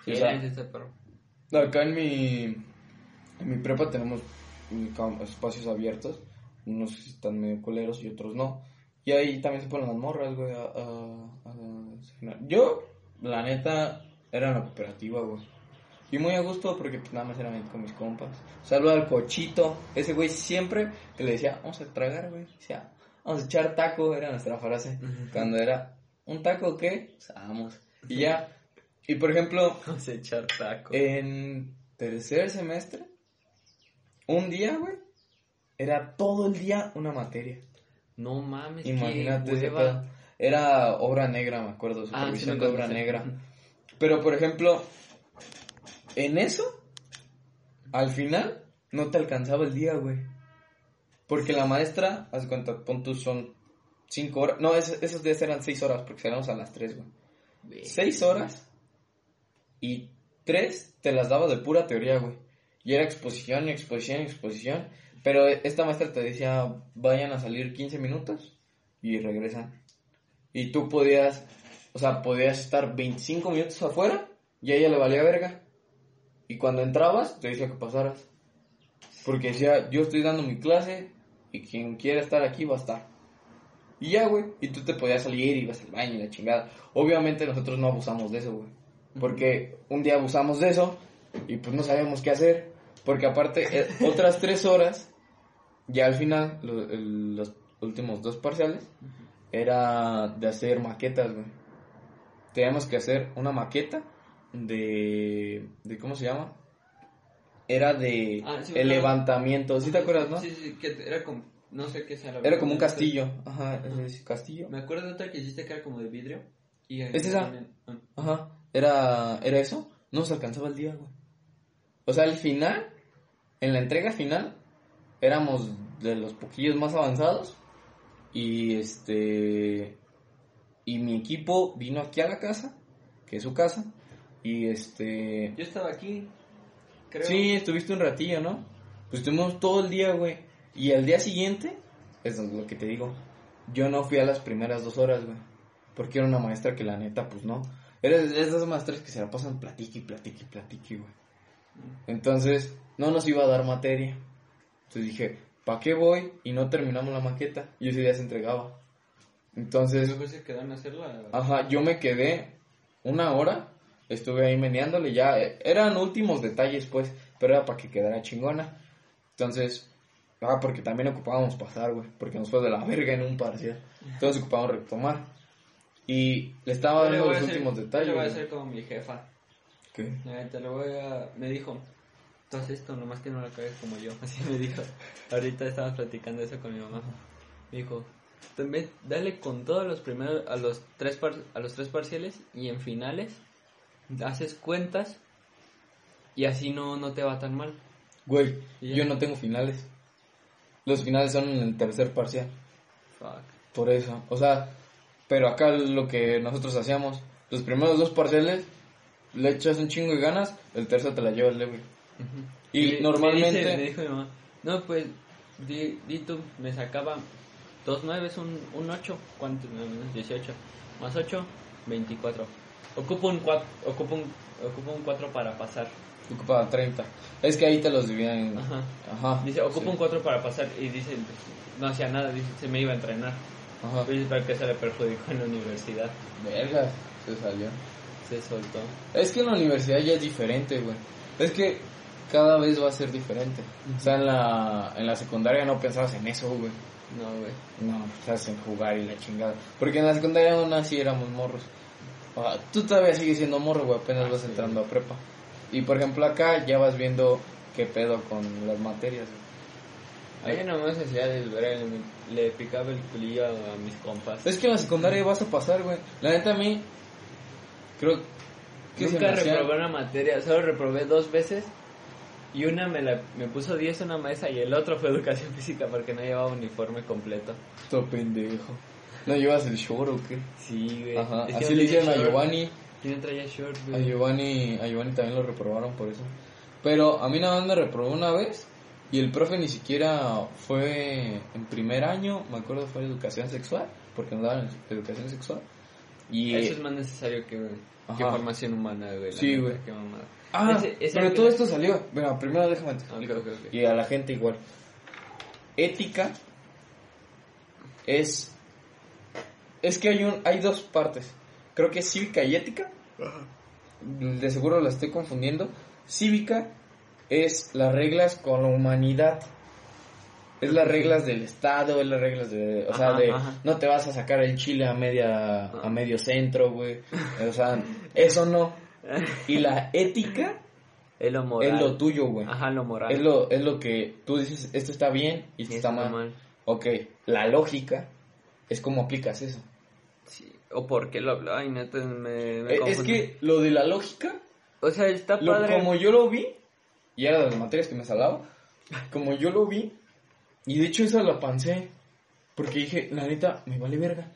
[SPEAKER 2] Sí,
[SPEAKER 3] O sea,
[SPEAKER 2] ese perro.
[SPEAKER 3] Acá en mi, en mi prepa tenemos espacios abiertos. Unos están medio coleros y otros no. Y ahí también se ponen las morras, güey. A, a- a. Yo, la neta, era en la cooperativa, güey. Y muy a gusto porque pues, nada más era con mis compas. Saludo al cochito. Ese güey siempre que le decía, vamos a tragar, güey. Decía, vamos a echar taco, era nuestra frase. Cuando era, ¿un taco qué? Pues, vamos. Y ya. Y por ejemplo,
[SPEAKER 2] Vamos a echar taco.
[SPEAKER 3] en tercer semestre, un día, güey, era todo el día una materia.
[SPEAKER 2] no mames,
[SPEAKER 3] Imagínate
[SPEAKER 2] qué hueva.
[SPEAKER 3] Era obra negra, me acuerdo,
[SPEAKER 2] Ah, sí
[SPEAKER 3] supervisión de obra negra. Pero, por ejemplo, en eso, al final, no te alcanzaba el día, güey. Porque la maestra, haz cuenta, pon tú, son cinco horas. No, es- esos días eran seis horas, porque salíamos a las tres, güey.
[SPEAKER 2] Güey.
[SPEAKER 3] seis horas y tres te las daba de pura teoría, güey. Y era exposición, exposición, exposición. Pero esta maestra te decía, vayan a salir 15 minutos y regresan. Y tú podías, o sea, podías estar 25 minutos afuera y a ella le valía verga. Y cuando entrabas, te decía que pasaras. Porque decía, yo estoy dando mi clase y quien quiera estar aquí va a estar. Y ya, güey. Y tú te podías salir y ibas al baño y la chingada. Obviamente nosotros no abusamos de eso, güey. Porque un día abusamos de eso y pues no sabíamos qué hacer. Porque aparte, eh, otras tres horas, ya al final, lo- el- los últimos dos parciales, era de hacer maquetas, güey. Teníamos que hacer una maqueta de... de ¿Cómo se llama? Era de
[SPEAKER 2] Ah, sí,
[SPEAKER 3] el
[SPEAKER 2] claro.
[SPEAKER 3] levantamiento. ¿Sí te acuerdas, no?
[SPEAKER 2] Sí, sí, que era como, no sé qué sea la
[SPEAKER 3] Era como un castillo. Ajá, es castillo.
[SPEAKER 2] Me acuerdo de otra que hiciste que era como de vidrio. Y
[SPEAKER 3] ¿Es esa?
[SPEAKER 2] también- ah.
[SPEAKER 3] Ajá, era, era eso. No nos alcanzaba el día, güey. O sea, al final, en la entrega final, éramos de los poquillos más avanzados. Y este. Y mi equipo vino aquí a la casa, que es su casa. Y este.
[SPEAKER 2] Yo estaba aquí, creo.
[SPEAKER 3] Sí, estuviste un ratillo, ¿no? Pues estuvimos todo el día, güey. Y al día siguiente, eso es lo que te digo. Yo no fui a las primeras dos horas, güey. Porque era una maestra que la neta, pues no. Era de esas maestras que se la pasan platique platique platique, güey. Entonces, no nos iba a dar materia. Entonces dije, ¿para qué voy? Y no terminamos la maqueta. Y ese día se entregaba. Entonces,
[SPEAKER 2] Después se quedaron a hacerla.
[SPEAKER 3] Ajá, yo me quedé una hora, estuve ahí meneándole, ya eh, eran últimos detalles pues, pero era para que quedara chingona. Entonces, ah, porque también ocupábamos pasar, güey, porque nos fue de la verga en un parcial. Entonces ocupábamos retomar. Y le estaba
[SPEAKER 2] Yo
[SPEAKER 3] dando
[SPEAKER 2] a
[SPEAKER 3] los últimos
[SPEAKER 2] yo
[SPEAKER 3] detalles.
[SPEAKER 2] Le voy a hacer como mi jefa.
[SPEAKER 3] ¿Qué?
[SPEAKER 2] Eh, te lo voy a... Me dijo, entonces esto, nomás que no la cagues como yo. Así me dijo. Ahorita estábamos platicando eso con mi mamá. Me dijo, también dale con todos los primeros, a los tres par- a los tres parciales y en finales haces cuentas y así no, no te va tan mal.
[SPEAKER 3] Güey, yo no tengo finales. Los finales son en el tercer parcial.
[SPEAKER 2] Fuck.
[SPEAKER 3] Por eso, o sea, pero acá lo que nosotros hacíamos, los primeros dos parciales, le echas un chingo de ganas, el tercero te la lleva el leve. Y
[SPEAKER 2] Me-
[SPEAKER 3] normalmente-
[SPEAKER 2] Me, dice- me dijo mi mamá, no, pues, di, di tú, me sacaba dos nueves, un, un ocho, ¿cuánto? No, menos 18, más 8, 24. Ocupo un 4, ocupo un, ocupo un 4 para pasar.
[SPEAKER 3] Ocupa 30. Es que ahí te los dividían en...
[SPEAKER 2] Ajá.
[SPEAKER 3] Ajá.
[SPEAKER 2] Dice, ocupo
[SPEAKER 3] sí.
[SPEAKER 2] un 4 para pasar y dice, no hacía nada, dice, se me iba a entrenar.
[SPEAKER 3] Ajá.
[SPEAKER 2] Dice, pero que se le perjudicó en la universidad.
[SPEAKER 3] Verga, se salió.
[SPEAKER 2] Se soltó.
[SPEAKER 3] Es que en la universidad ya es diferente, güey. Es que cada vez va a ser diferente. O sea, en la, en la secundaria no pensabas en eso, güey.
[SPEAKER 2] No, güey.
[SPEAKER 3] No, pensabas en jugar y la chingada. Porque en la secundaria aún así éramos morros. Ah, tú todavía sigues siendo morro, güey, apenas
[SPEAKER 2] Ah,
[SPEAKER 3] vas
[SPEAKER 2] sí.
[SPEAKER 3] entrando a prepa. Y por ejemplo acá ya vas viendo qué pedo con las materias, güey.
[SPEAKER 2] Ahí nomás hacía desvelar, le, le picaba el culillo a mis compas.
[SPEAKER 3] Es que en la secundaria vas a pasar, güey. La neta a mí, creo que
[SPEAKER 2] Nunca reprobé una materia, solo reprobé dos veces. Y una me, la, me puso 10 en una mesa y el otro fue educación física porque no llevaba uniforme completo.
[SPEAKER 3] Todo pendejo. ¿No llevas el short o qué?
[SPEAKER 2] Sí, güey.
[SPEAKER 3] Ajá,
[SPEAKER 2] Es que
[SPEAKER 3] así
[SPEAKER 2] no
[SPEAKER 3] le hicieron a. Giovanni.
[SPEAKER 2] No traía short,
[SPEAKER 3] A
[SPEAKER 2] güey.
[SPEAKER 3] Giovanni, a Giovanni también lo reprobaron por eso. Pero a mí nada más me reprobó una vez y el profe ni siquiera fue en primer año, me acuerdo fue educación sexual, porque nos daban educación sexual. Y
[SPEAKER 2] Eso es más necesario que, que formación humana, güey.
[SPEAKER 3] Sí, güey. Ah,
[SPEAKER 2] Ese- ese
[SPEAKER 3] pero
[SPEAKER 2] que-
[SPEAKER 3] todo esto salió. Bueno, primero déjame te. Y a la gente igual. Ética es es que hay un hay dos partes. Creo que es cívica y ética. De seguro la estoy confundiendo. Cívica es las reglas con la humanidad. Es las reglas del Estado, es las reglas de, o sea, de
[SPEAKER 2] ajá.
[SPEAKER 3] no te vas a sacar el chile a media a medio centro, güey. O sea, eso no. Y la ética
[SPEAKER 2] Es lo moral.
[SPEAKER 3] es lo tuyo, güey.
[SPEAKER 2] Ajá, lo moral.
[SPEAKER 3] Es lo, es lo que tú dices, esto está bien y esto está mal.
[SPEAKER 2] mal.
[SPEAKER 3] Ok, la lógica es cómo aplicas eso.
[SPEAKER 2] O por qué lo hablo. Ay, neta, me, me
[SPEAKER 3] Eh, es que lo de la lógica,
[SPEAKER 2] O sea, está
[SPEAKER 3] lo-
[SPEAKER 2] padre.
[SPEAKER 3] como yo lo vi, y era de las materias que me salaba, como yo lo vi, y de hecho esa la pensé, porque dije, la neta, me vale verga.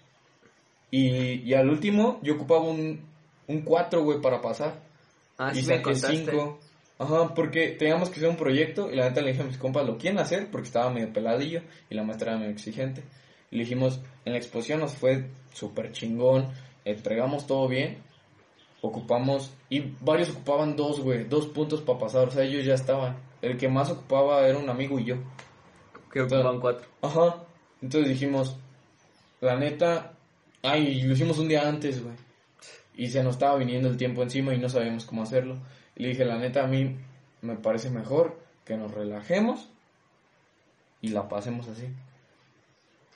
[SPEAKER 3] Y, y al último, yo ocupaba un, un 4, güey, para pasar.
[SPEAKER 2] Ah,
[SPEAKER 3] y
[SPEAKER 2] sí
[SPEAKER 3] saqué
[SPEAKER 2] contaste.
[SPEAKER 3] 5. Ajá, porque teníamos que hacer un proyecto y la neta le dije a mis compas, ¿lo quieren hacer? Porque estaba medio peladillo y la maestra era medio exigente. Le dijimos, en la exposición nos fue súper chingón, entregamos todo bien, ocupamos, y varios ocupaban dos, güey, dos puntos para pasar, o sea, ellos ya estaban. El que más ocupaba era un amigo y yo.
[SPEAKER 2] Que ocupan cuatro.
[SPEAKER 3] Ajá. Entonces dijimos, la neta, ay, lo hicimos un día antes, güey. Y se nos estaba viniendo el tiempo encima y no sabíamos cómo hacerlo. Y le dije, la neta, a mí me parece mejor que nos relajemos y la pasemos así.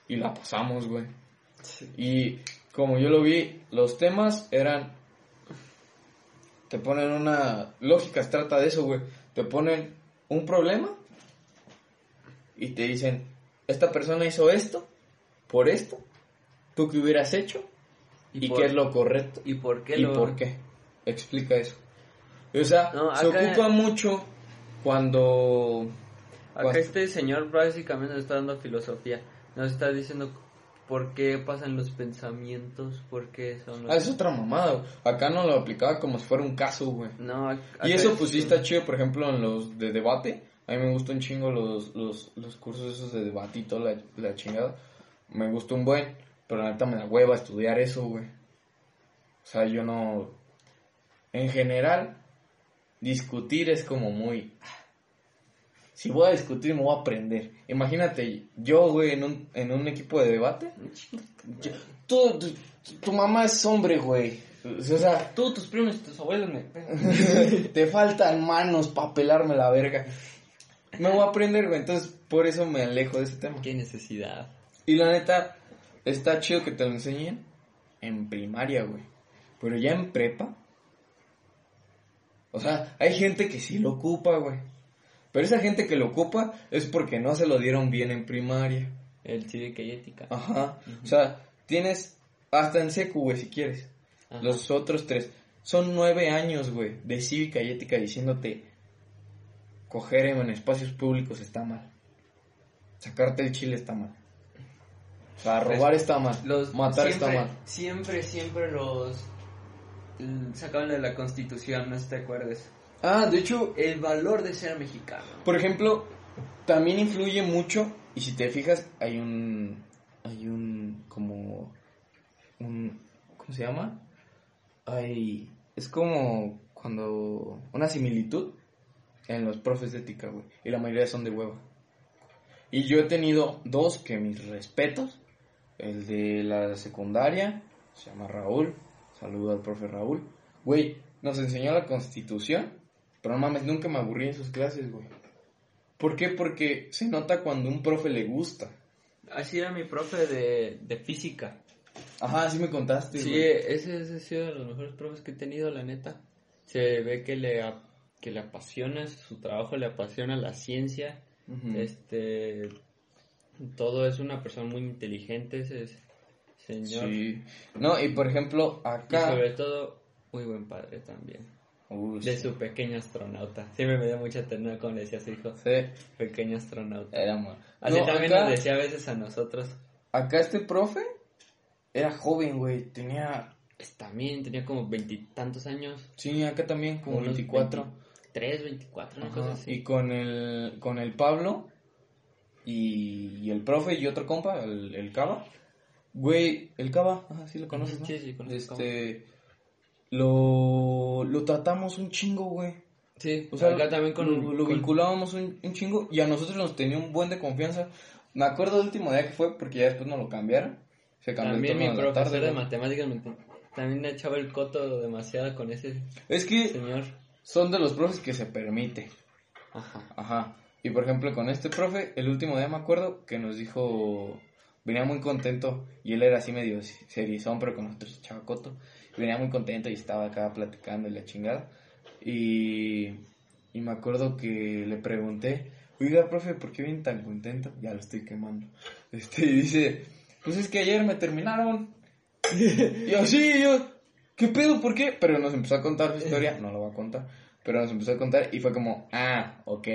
[SPEAKER 3] Y la pasamos, güey. Y como yo lo vi, los temas eran... Te ponen una... Lógica, se trata de eso, güey. Te ponen un problema y te dicen, esta persona hizo esto, por esto, tú qué hubieras hecho y,
[SPEAKER 2] por-
[SPEAKER 3] qué es lo correcto
[SPEAKER 2] ¿Y por qué
[SPEAKER 3] y
[SPEAKER 2] lo-
[SPEAKER 3] por qué. Explica eso. O sea,
[SPEAKER 2] No,
[SPEAKER 3] se ocupa mucho cuando...
[SPEAKER 2] Acá
[SPEAKER 3] cuando-
[SPEAKER 2] este señor básicamente está dando filosofía. Nos está diciendo por qué pasan los pensamientos, por qué son los...
[SPEAKER 3] Ah, es otra mamada. güey. Acá no lo aplicaba como si fuera un caso, güey.
[SPEAKER 2] No, ac-
[SPEAKER 3] Y
[SPEAKER 2] acá
[SPEAKER 3] eso
[SPEAKER 2] es-
[SPEAKER 3] pues sí está chido, por ejemplo, en los de debate. A mí me gustan un chingo los, los, los cursos esos de debate y toda la, la chingada. Me gusta un buen, pero la neta me da hueva estudiar eso, güey. O sea, yo no... En general, discutir es como muy... Si voy a discutir, me voy a aprender. Imagínate, yo, güey, en un, en un equipo de debate. yo- tú, tu, tu mamá es hombre, güey. O sea,
[SPEAKER 2] Tú, tus primos y tus abuelos me...
[SPEAKER 3] te faltan manos para pelarme la verga. Me voy a aprender, güey. Entonces, por eso me alejo de ese tema.
[SPEAKER 2] Qué necesidad.
[SPEAKER 3] Y la neta, está chido que te lo enseñen en primaria, güey. Pero ya en prepa. O sea, hay gente que sí lo ocupa, güey. Pero esa gente que lo ocupa es porque no se lo dieron bien en primaria.
[SPEAKER 2] El cívica y ética.
[SPEAKER 3] Ajá. O sea, tienes hasta en secu, güey, si quieres.
[SPEAKER 2] Ajá.
[SPEAKER 3] Los otros tres. Son nueve años, güey, de cívica y ética diciéndote coger en espacios públicos está mal. Sacarte el chile está mal. O sea, robar está mal.
[SPEAKER 2] Los,
[SPEAKER 3] matar
[SPEAKER 2] siempre,
[SPEAKER 3] está mal.
[SPEAKER 2] Siempre, siempre los... l- Sacaban de la constitución, no te acuerdas.
[SPEAKER 3] Ah, de hecho,
[SPEAKER 2] El valor de ser mexicano.
[SPEAKER 3] por ejemplo, también influye mucho, y si te fijas, hay un, hay un, como, un, ¿cómo se llama? Hay, es como cuando, una similitud en los profes de ética, güey, y la mayoría son de hueva. Y yo he tenido dos que mis respetos, el de la secundaria, se llama Raúl, saludo al profe Raúl, güey, nos enseñó la constitución, pero no mames, nunca me aburrí en sus clases, güey. ¿Por qué? Porque se nota cuando un profe le gusta.
[SPEAKER 2] Así era mi profe de, de física.
[SPEAKER 3] Ajá, sí me contaste,
[SPEAKER 2] Sí,
[SPEAKER 3] güey.
[SPEAKER 2] ese, ese ha sido de los mejores profes que he tenido, la neta. Se ve que le, que le apasiona su trabajo, le apasiona la ciencia. Este, todo es una persona muy inteligente, ese es- señor.
[SPEAKER 3] Sí. No, y por ejemplo,
[SPEAKER 2] Y
[SPEAKER 3] acá...
[SPEAKER 2] sobre todo, muy buen padre también.
[SPEAKER 3] Uy,
[SPEAKER 2] De
[SPEAKER 3] sí.
[SPEAKER 2] su pequeño astronauta. Siempre me dio mucha ternura como le decía a su hijo.
[SPEAKER 3] Sí,
[SPEAKER 2] Pequeño astronauta.
[SPEAKER 3] era mal.
[SPEAKER 2] Así
[SPEAKER 3] No,
[SPEAKER 2] también
[SPEAKER 3] acá,
[SPEAKER 2] nos decía a veces a nosotros.
[SPEAKER 3] acá este profe era joven, güey. Tenía...
[SPEAKER 2] pues, También tenía como veintitantos años.
[SPEAKER 3] Sí, acá también, como 24.
[SPEAKER 2] 23, 24, una cosa así.
[SPEAKER 3] Y con el, con el Pablo y, y el profe y otro compa, el, el Cava. Güey, el Cava, ajá, sí lo conoces, ¿no?
[SPEAKER 2] Sí, sí, conozco
[SPEAKER 3] Este, lo, lo tratamos un chingo, güey.
[SPEAKER 2] Sí,
[SPEAKER 3] O sea,
[SPEAKER 2] acá también con...
[SPEAKER 3] lo, lo
[SPEAKER 2] con-
[SPEAKER 3] vinculábamos un, un chingo y a nosotros nos tenía un buen de confianza. Me acuerdo del último día que fue porque ya después nos lo cambiaron. Se cambió
[SPEAKER 2] También
[SPEAKER 3] el
[SPEAKER 2] mi
[SPEAKER 3] turno de
[SPEAKER 2] profesor
[SPEAKER 3] tarde,
[SPEAKER 2] de matemáticas me también le echaba el coto demasiado con ese
[SPEAKER 3] Es que
[SPEAKER 2] señor.
[SPEAKER 3] son de los profes que se permite.
[SPEAKER 2] Ajá.
[SPEAKER 3] Ajá. Y por ejemplo, con este profe, el último día me acuerdo que nos dijo, venía muy contento, y él era así medio serizón, pero con nosotros echaba coto. Venía muy contento y estaba acá platicando y la chingada. Y, y me acuerdo que le pregunté, oiga, profe, ¿por qué viene tan contento? Ya lo estoy quemando. Este, y dice, pues es que ayer me terminaron. y así, yo, ¿qué pedo? ¿Por qué? Pero nos empezó a contar su historia, no lo voy a contar, pero nos empezó a contar y fue como, ah, ok,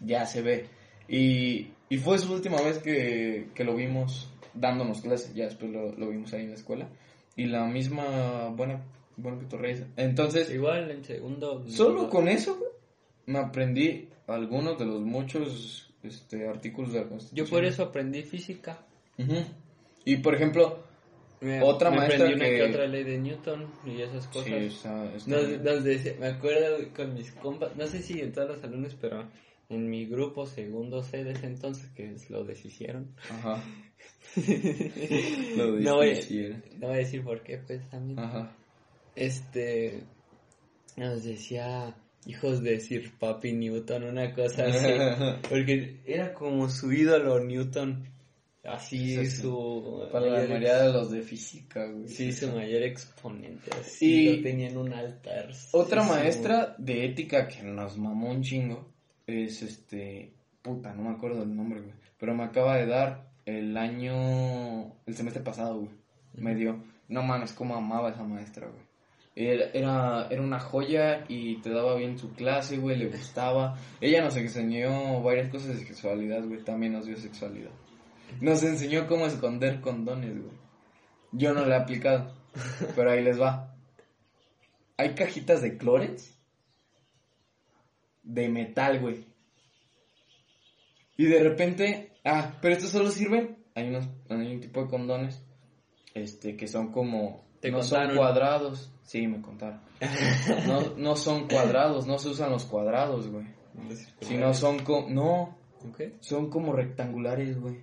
[SPEAKER 3] ya se ve. Y, y fue su última vez que, que lo vimos dándonos clases, ya después lo, lo vimos ahí en la escuela. Y la misma buena, buena cotorreza. Entonces,
[SPEAKER 2] Igual en segundo...
[SPEAKER 3] solo con eso me aprendí algunos de los muchos este, artículos de la
[SPEAKER 2] Yo
[SPEAKER 3] Constitución.
[SPEAKER 2] por eso aprendí física.
[SPEAKER 3] Ujú. Y por ejemplo,
[SPEAKER 2] Me,
[SPEAKER 3] Otra
[SPEAKER 2] me
[SPEAKER 3] maestra
[SPEAKER 2] aprendí una
[SPEAKER 3] que-
[SPEAKER 2] que otra ley de Newton y esas cosas.
[SPEAKER 3] sí, está- está
[SPEAKER 2] Nos, nos decía- me acuerdo con mis compas, no sé si en todos los alumnos, pero en mi grupo segundo C de ese entonces, que lo deshicieron.
[SPEAKER 3] Ajá. Lo
[SPEAKER 2] no, voy,
[SPEAKER 3] deshicieron.
[SPEAKER 2] no voy a decir por qué, pues también.
[SPEAKER 3] Ajá.
[SPEAKER 2] Este, nos decía hijos de Sir Papi Newton, una cosa así. Porque era como su ídolo Newton. Así
[SPEAKER 3] Sí, sí.
[SPEAKER 2] su...
[SPEAKER 3] Para la
[SPEAKER 2] mayor
[SPEAKER 3] mayoría de los de física, güey.
[SPEAKER 2] Sí, su mayor exponente. Así
[SPEAKER 3] Y-
[SPEAKER 2] lo tenía en un altar.
[SPEAKER 3] Otra
[SPEAKER 2] Sí, sí,
[SPEAKER 3] maestra de ética que nos mamó un chingo es este. Puta, no me acuerdo del nombre, güey. Pero me acaba de dar el año. El semestre pasado, güey. Me dio. No mames, cómo amaba a esa maestra, güey. Era, era, una joya y te daba bien su clase, güey, le gustaba. Ella nos enseñó varias cosas de sexualidad, güey, también nos dio sexualidad. Nos enseñó cómo esconder condones, güey. Yo no le he aplicado, pero ahí les va. Hay cajitas de clores de metal, güey. Y de repente, ah, pero estos solo sirven. Hay unos, hay un tipo de condones, este, que son como,
[SPEAKER 2] ¿Te
[SPEAKER 3] no
[SPEAKER 2] contaron?
[SPEAKER 3] son cuadrados. Sí, me contaron. No, no son cuadrados, no se usan los cuadrados, güey. Sino son como, no,
[SPEAKER 2] ¿Ok?
[SPEAKER 3] son como rectangulares, güey.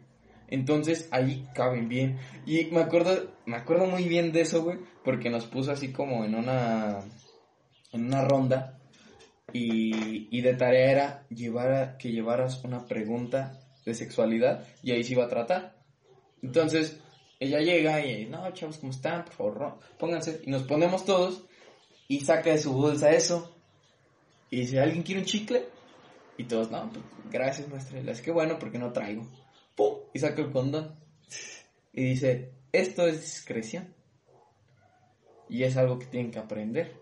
[SPEAKER 3] Entonces ahí caben bien. Y me acuerdo, me acuerdo muy bien de eso, güey, porque nos puso así como en una en una ronda y, de tarea era llevar a- que llevaras una pregunta de sexualidad y ahí se iba a tratar. Entonces ella llega y, no, chavos, ¿cómo están? Por favor, pónganse. Y nos ponemos todos y saca de su bolsa eso. Y dice, ¿alguien quiere un chicle? Y todos, no, pues, gracias, maestra. Dice, qué bueno, porque no traigo. ¡Pum! Y saca el condón. Y dice, esto es discreción. Y es algo que tienen que aprender.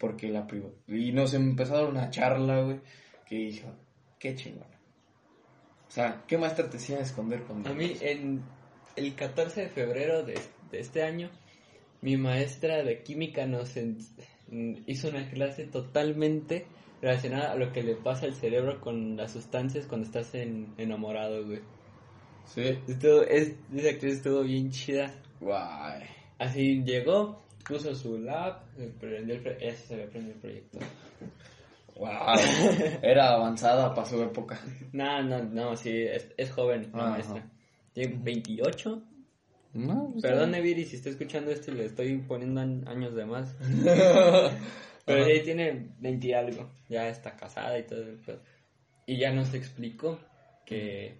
[SPEAKER 3] Porque la. Y nos empezó a dar una charla, güey, que dijo, qué chingón. O sea, ¿qué maestra te a esconder condón?
[SPEAKER 2] A mí, en el 14 de febrero de, de este año, mi maestra de química nos en- hizo una clase totalmente relacionada a lo que le pasa al cerebro con las sustancias cuando estás en- enamorado, güey.
[SPEAKER 3] Sí.
[SPEAKER 2] Estuvo, es, esa clase estuvo bien chida.
[SPEAKER 3] Guay.
[SPEAKER 2] Así llegó, puso su lab, prendió el, ella sí sabía prender el proyector.
[SPEAKER 3] Wow. Era avanzada para su época.
[SPEAKER 2] No, no, no, sí, es, es joven la
[SPEAKER 3] Ajá.
[SPEAKER 2] maestra. Tiene 28.
[SPEAKER 3] No, pues,
[SPEAKER 2] Perdón, Viri, si está escuchando esto y le estoy poniendo años de más. Pero ella tiene 20 y algo. Ya está casada y todo. Y ya nos explicó que.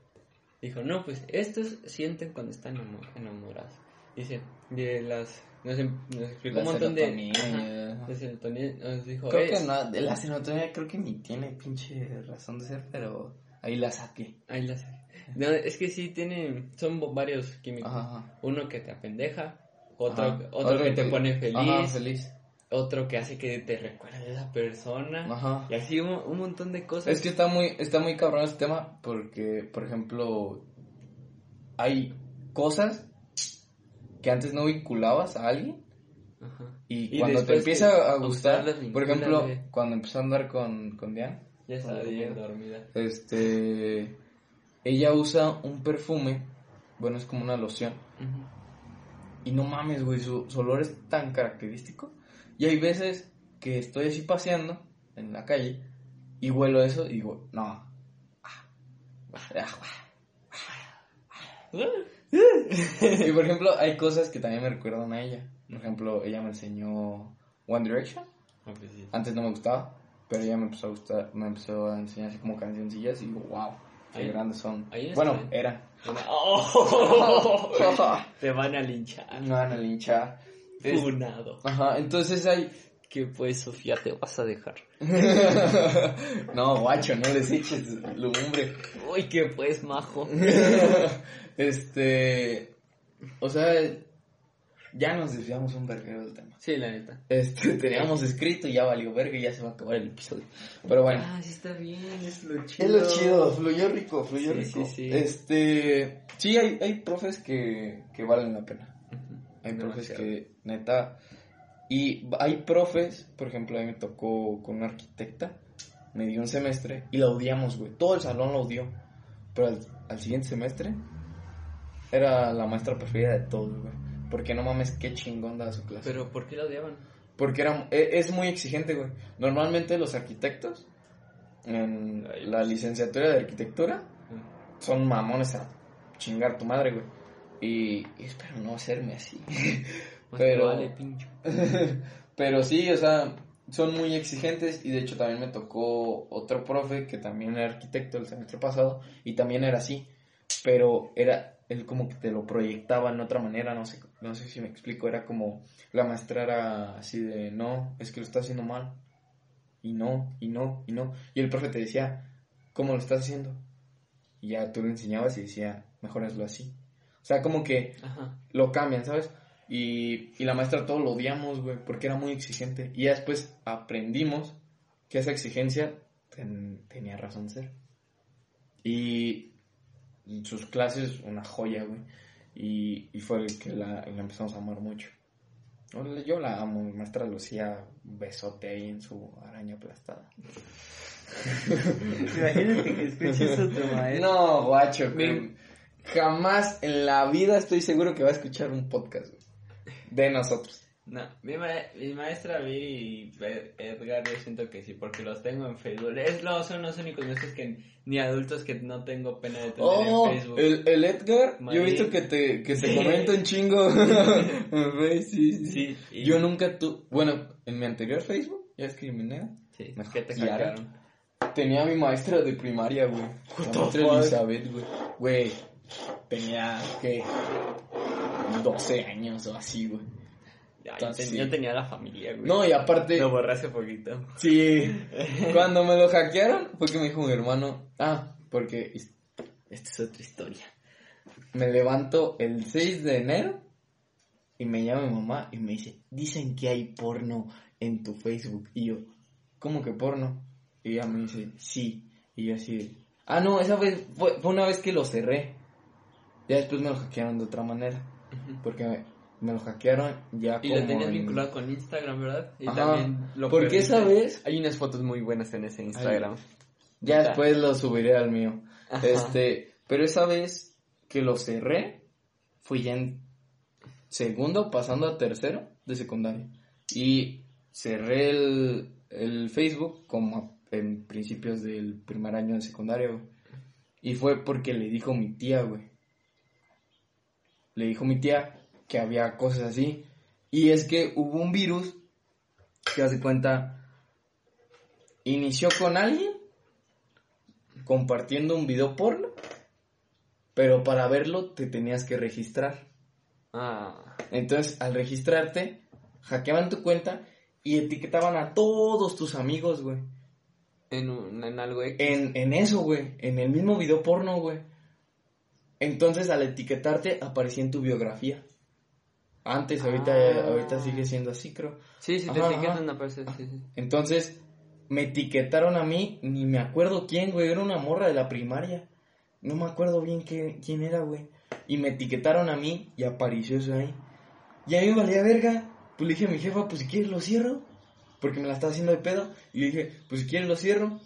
[SPEAKER 2] Dijo, no, pues estos sienten cuando están enamo- enamorados. Dice, de las. Nos, em- nos explicó
[SPEAKER 3] La
[SPEAKER 2] un montón de.
[SPEAKER 3] serotonina,
[SPEAKER 2] de serotonina, Nos dijo,
[SPEAKER 3] Creo
[SPEAKER 2] "Es-
[SPEAKER 3] que no, de la serotonina creo que ni tiene pinche razón de ser, pero ahí la saqué.
[SPEAKER 2] Ahí la sé. No, es que sí tiene. Son varios químicos.
[SPEAKER 3] Ajá.
[SPEAKER 2] Uno que te apendeja. Otro,
[SPEAKER 3] Ajá.
[SPEAKER 2] otro que te pone feliz.
[SPEAKER 3] Ajá, feliz.
[SPEAKER 2] Otro que hace que te recuerde a esa persona.
[SPEAKER 3] Ajá.
[SPEAKER 2] Y así un, un montón de cosas.
[SPEAKER 3] Es que está muy, está muy cabrón este tema porque, por ejemplo, hay cosas que antes no vinculabas a alguien
[SPEAKER 2] Ajá.
[SPEAKER 3] y,
[SPEAKER 2] Y
[SPEAKER 3] cuando te empieza a gustar, por ejemplo, cuando empezó a andar con, con Diana,
[SPEAKER 2] Ya estaba bien dormida.
[SPEAKER 3] este, ella usa un perfume, bueno, es como una loción. Y no mames, güey, su, su olor es tan característico. Y hay veces que estoy así paseando en la calle y huelo eso y digo, no. Ah, Y por ejemplo, hay cosas que también me recuerdan a ella. Por ejemplo, ella me enseñó One Direction.
[SPEAKER 2] Sí.
[SPEAKER 3] Antes no me gustaba, pero ella me empezó a gustar, me empezó a enseñar así como cancioncillas y digo, wow, qué
[SPEAKER 2] Ahí-
[SPEAKER 3] grandes son.
[SPEAKER 2] ahí
[SPEAKER 3] Bueno,
[SPEAKER 2] bien.
[SPEAKER 3] eran.
[SPEAKER 2] Una- ¡Oh! Te van a linchar.
[SPEAKER 3] Me van a linchar.
[SPEAKER 2] Funado.
[SPEAKER 3] Ajá, entonces hay,
[SPEAKER 2] Que pues, Sofía, te vas a dejar.
[SPEAKER 3] no, guacho, no les eches lumbre.
[SPEAKER 2] Uy, que pues, majo.
[SPEAKER 3] este, o sea, ya nos desviamos un verguero del tema.
[SPEAKER 2] Sí, la neta.
[SPEAKER 3] Este, teníamos escrito y ya valió verga y ya se va a acabar el episodio. Pero bueno,
[SPEAKER 2] Ah, sí está bien, es lo chido.
[SPEAKER 3] es lo chido, fluyó rico, fluyó
[SPEAKER 2] Sí,
[SPEAKER 3] rico.
[SPEAKER 2] sí, sí.
[SPEAKER 3] Este, sí, hay, hay profes que, que valen la pena. Hay profes que, neta, y hay profes, por ejemplo, a mí me tocó con una arquitecta, me dio un semestre y la odiamos, güey. Todo el salón la odió. Pero al, al siguiente semestre, era la maestra preferida de todos, güey. Porque no mames, qué chingón daba su clase.
[SPEAKER 2] Pero ¿por qué la odiaban?
[SPEAKER 3] Porque era, e- es muy exigente, güey. Normalmente los arquitectos en la licenciatura de arquitectura son mamones a chingar tu madre, güey. Y, y espero no hacerme así.
[SPEAKER 2] Más
[SPEAKER 3] Pero-
[SPEAKER 2] vale, pincho.
[SPEAKER 3] Pero sí, o sea, son muy exigentes y de hecho también me tocó otro profe que también era arquitecto el semestre pasado y también era así, pero era él como que te lo proyectaba en otra manera, no sé, no sé si me explico, era como la maestra era así de, no, es que lo estás haciendo mal. Y no, y no, y no. Y el profe te decía, ¿cómo lo estás haciendo? Y ya tú le enseñabas y decía, mejor hazlo así. O sea, como que
[SPEAKER 2] Ajá.
[SPEAKER 3] lo cambian, ¿sabes? Y, y la maestra todo lo odiamos, güey, porque era muy exigente. Y ya después aprendimos que esa exigencia ten- tenía razón de ser. Y sus clases, una joya, güey. Y, y fue el que la, la empezamos a amar mucho. Yo- la amo, mi maestra Lucía, besote ahí en su araña aplastada.
[SPEAKER 2] Imagínate que escuches a tu maestro.
[SPEAKER 3] No, guacho, jamás en la vida estoy seguro que va a escuchar un podcast güey, de nosotros.
[SPEAKER 2] No, mi, ma- mi maestra Viri y Ed- Edgar, yo siento que sí, porque los tengo en Facebook. Es lo, son los únicos maestros que ni adultos que no tengo pena de tener
[SPEAKER 3] Oh,
[SPEAKER 2] en Facebook.
[SPEAKER 3] el, el Edgar, yo he visto que te, que te
[SPEAKER 2] Sí.
[SPEAKER 3] comenta un chingo. Sí, sí.
[SPEAKER 2] Sí, y-
[SPEAKER 3] Yo nunca tu, bueno, en mi anterior Facebook, ya es criminal,
[SPEAKER 2] Sí,
[SPEAKER 3] me
[SPEAKER 2] que te
[SPEAKER 3] hackearon. tenía a mi maestra de primaria, güey. La maestra? Elizabeth, güey. Güey, tenía, ¿qué? 12 años o así, güey.
[SPEAKER 2] Ya, yo,
[SPEAKER 3] Entonces,
[SPEAKER 2] ten-
[SPEAKER 3] sí.
[SPEAKER 2] yo tenía la familia, güey.
[SPEAKER 3] No, y aparte...
[SPEAKER 2] Lo borré hace poquito.
[SPEAKER 3] Sí, cuando me lo hackearon fue que me dijo mi hermano, ah, porque es- esta es otra historia. Me levanto el 6 de enero y me llama mi mamá y me dice, dicen que hay porno en tu Facebook. Y yo, ¿cómo que porno? Y ella me dice, sí. Y yo así, de, ah, no, esa vez fue, fue una vez que lo cerré. Ya después me lo hackearon de otra manera. Porque me, me lo hackearon ya
[SPEAKER 2] Y
[SPEAKER 3] como
[SPEAKER 2] lo tenías
[SPEAKER 3] en-
[SPEAKER 2] vinculado con Instagram, ¿verdad? Y
[SPEAKER 3] Ajá.
[SPEAKER 2] también lo
[SPEAKER 3] Porque
[SPEAKER 2] perdiste.
[SPEAKER 3] esa vez
[SPEAKER 2] Hay unas fotos muy buenas en ese Instagram.
[SPEAKER 3] Ya
[SPEAKER 2] Ya.
[SPEAKER 3] después lo subiré al mío.
[SPEAKER 2] Ajá.
[SPEAKER 3] Este, pero esa vez que lo cerré, fui ya en segundo, pasando a tercero de secundaria. Y cerré el, el Facebook como en principios del primer año de secundaria, güey. Y fue porque le dijo mi tía, güey. Le dijo mi tía que había cosas así. Y es que hubo un virus que hace cuenta, inició con alguien compartiendo un video porno, pero para verlo te tenías que registrar.
[SPEAKER 2] Ah,
[SPEAKER 3] Entonces, al registrarte, hackeaban tu cuenta y etiquetaban a todos tus amigos, güey.
[SPEAKER 2] en, un, en algo X.
[SPEAKER 3] En, en eso, güey. En el mismo video porno, güey. Entonces, al etiquetarte, aparecía en tu biografía. Antes, ahorita,
[SPEAKER 2] Ah.
[SPEAKER 3] ahorita sigue siendo así, creo.
[SPEAKER 2] Sí, sí, te etiquetan parte, sí, sí.
[SPEAKER 3] Entonces, me etiquetaron a mí, ni me acuerdo quién, güey, era una morra de la primaria. No me acuerdo bien qué, quién era, güey. Y me etiquetaron a mí y apareció eso ahí. Y a mí me valía verga. Pues le dije a mi jefa, pues si quieres lo cierro. Porque me la estaba haciendo de pedo. Y le dije, pues si quieres lo cierro.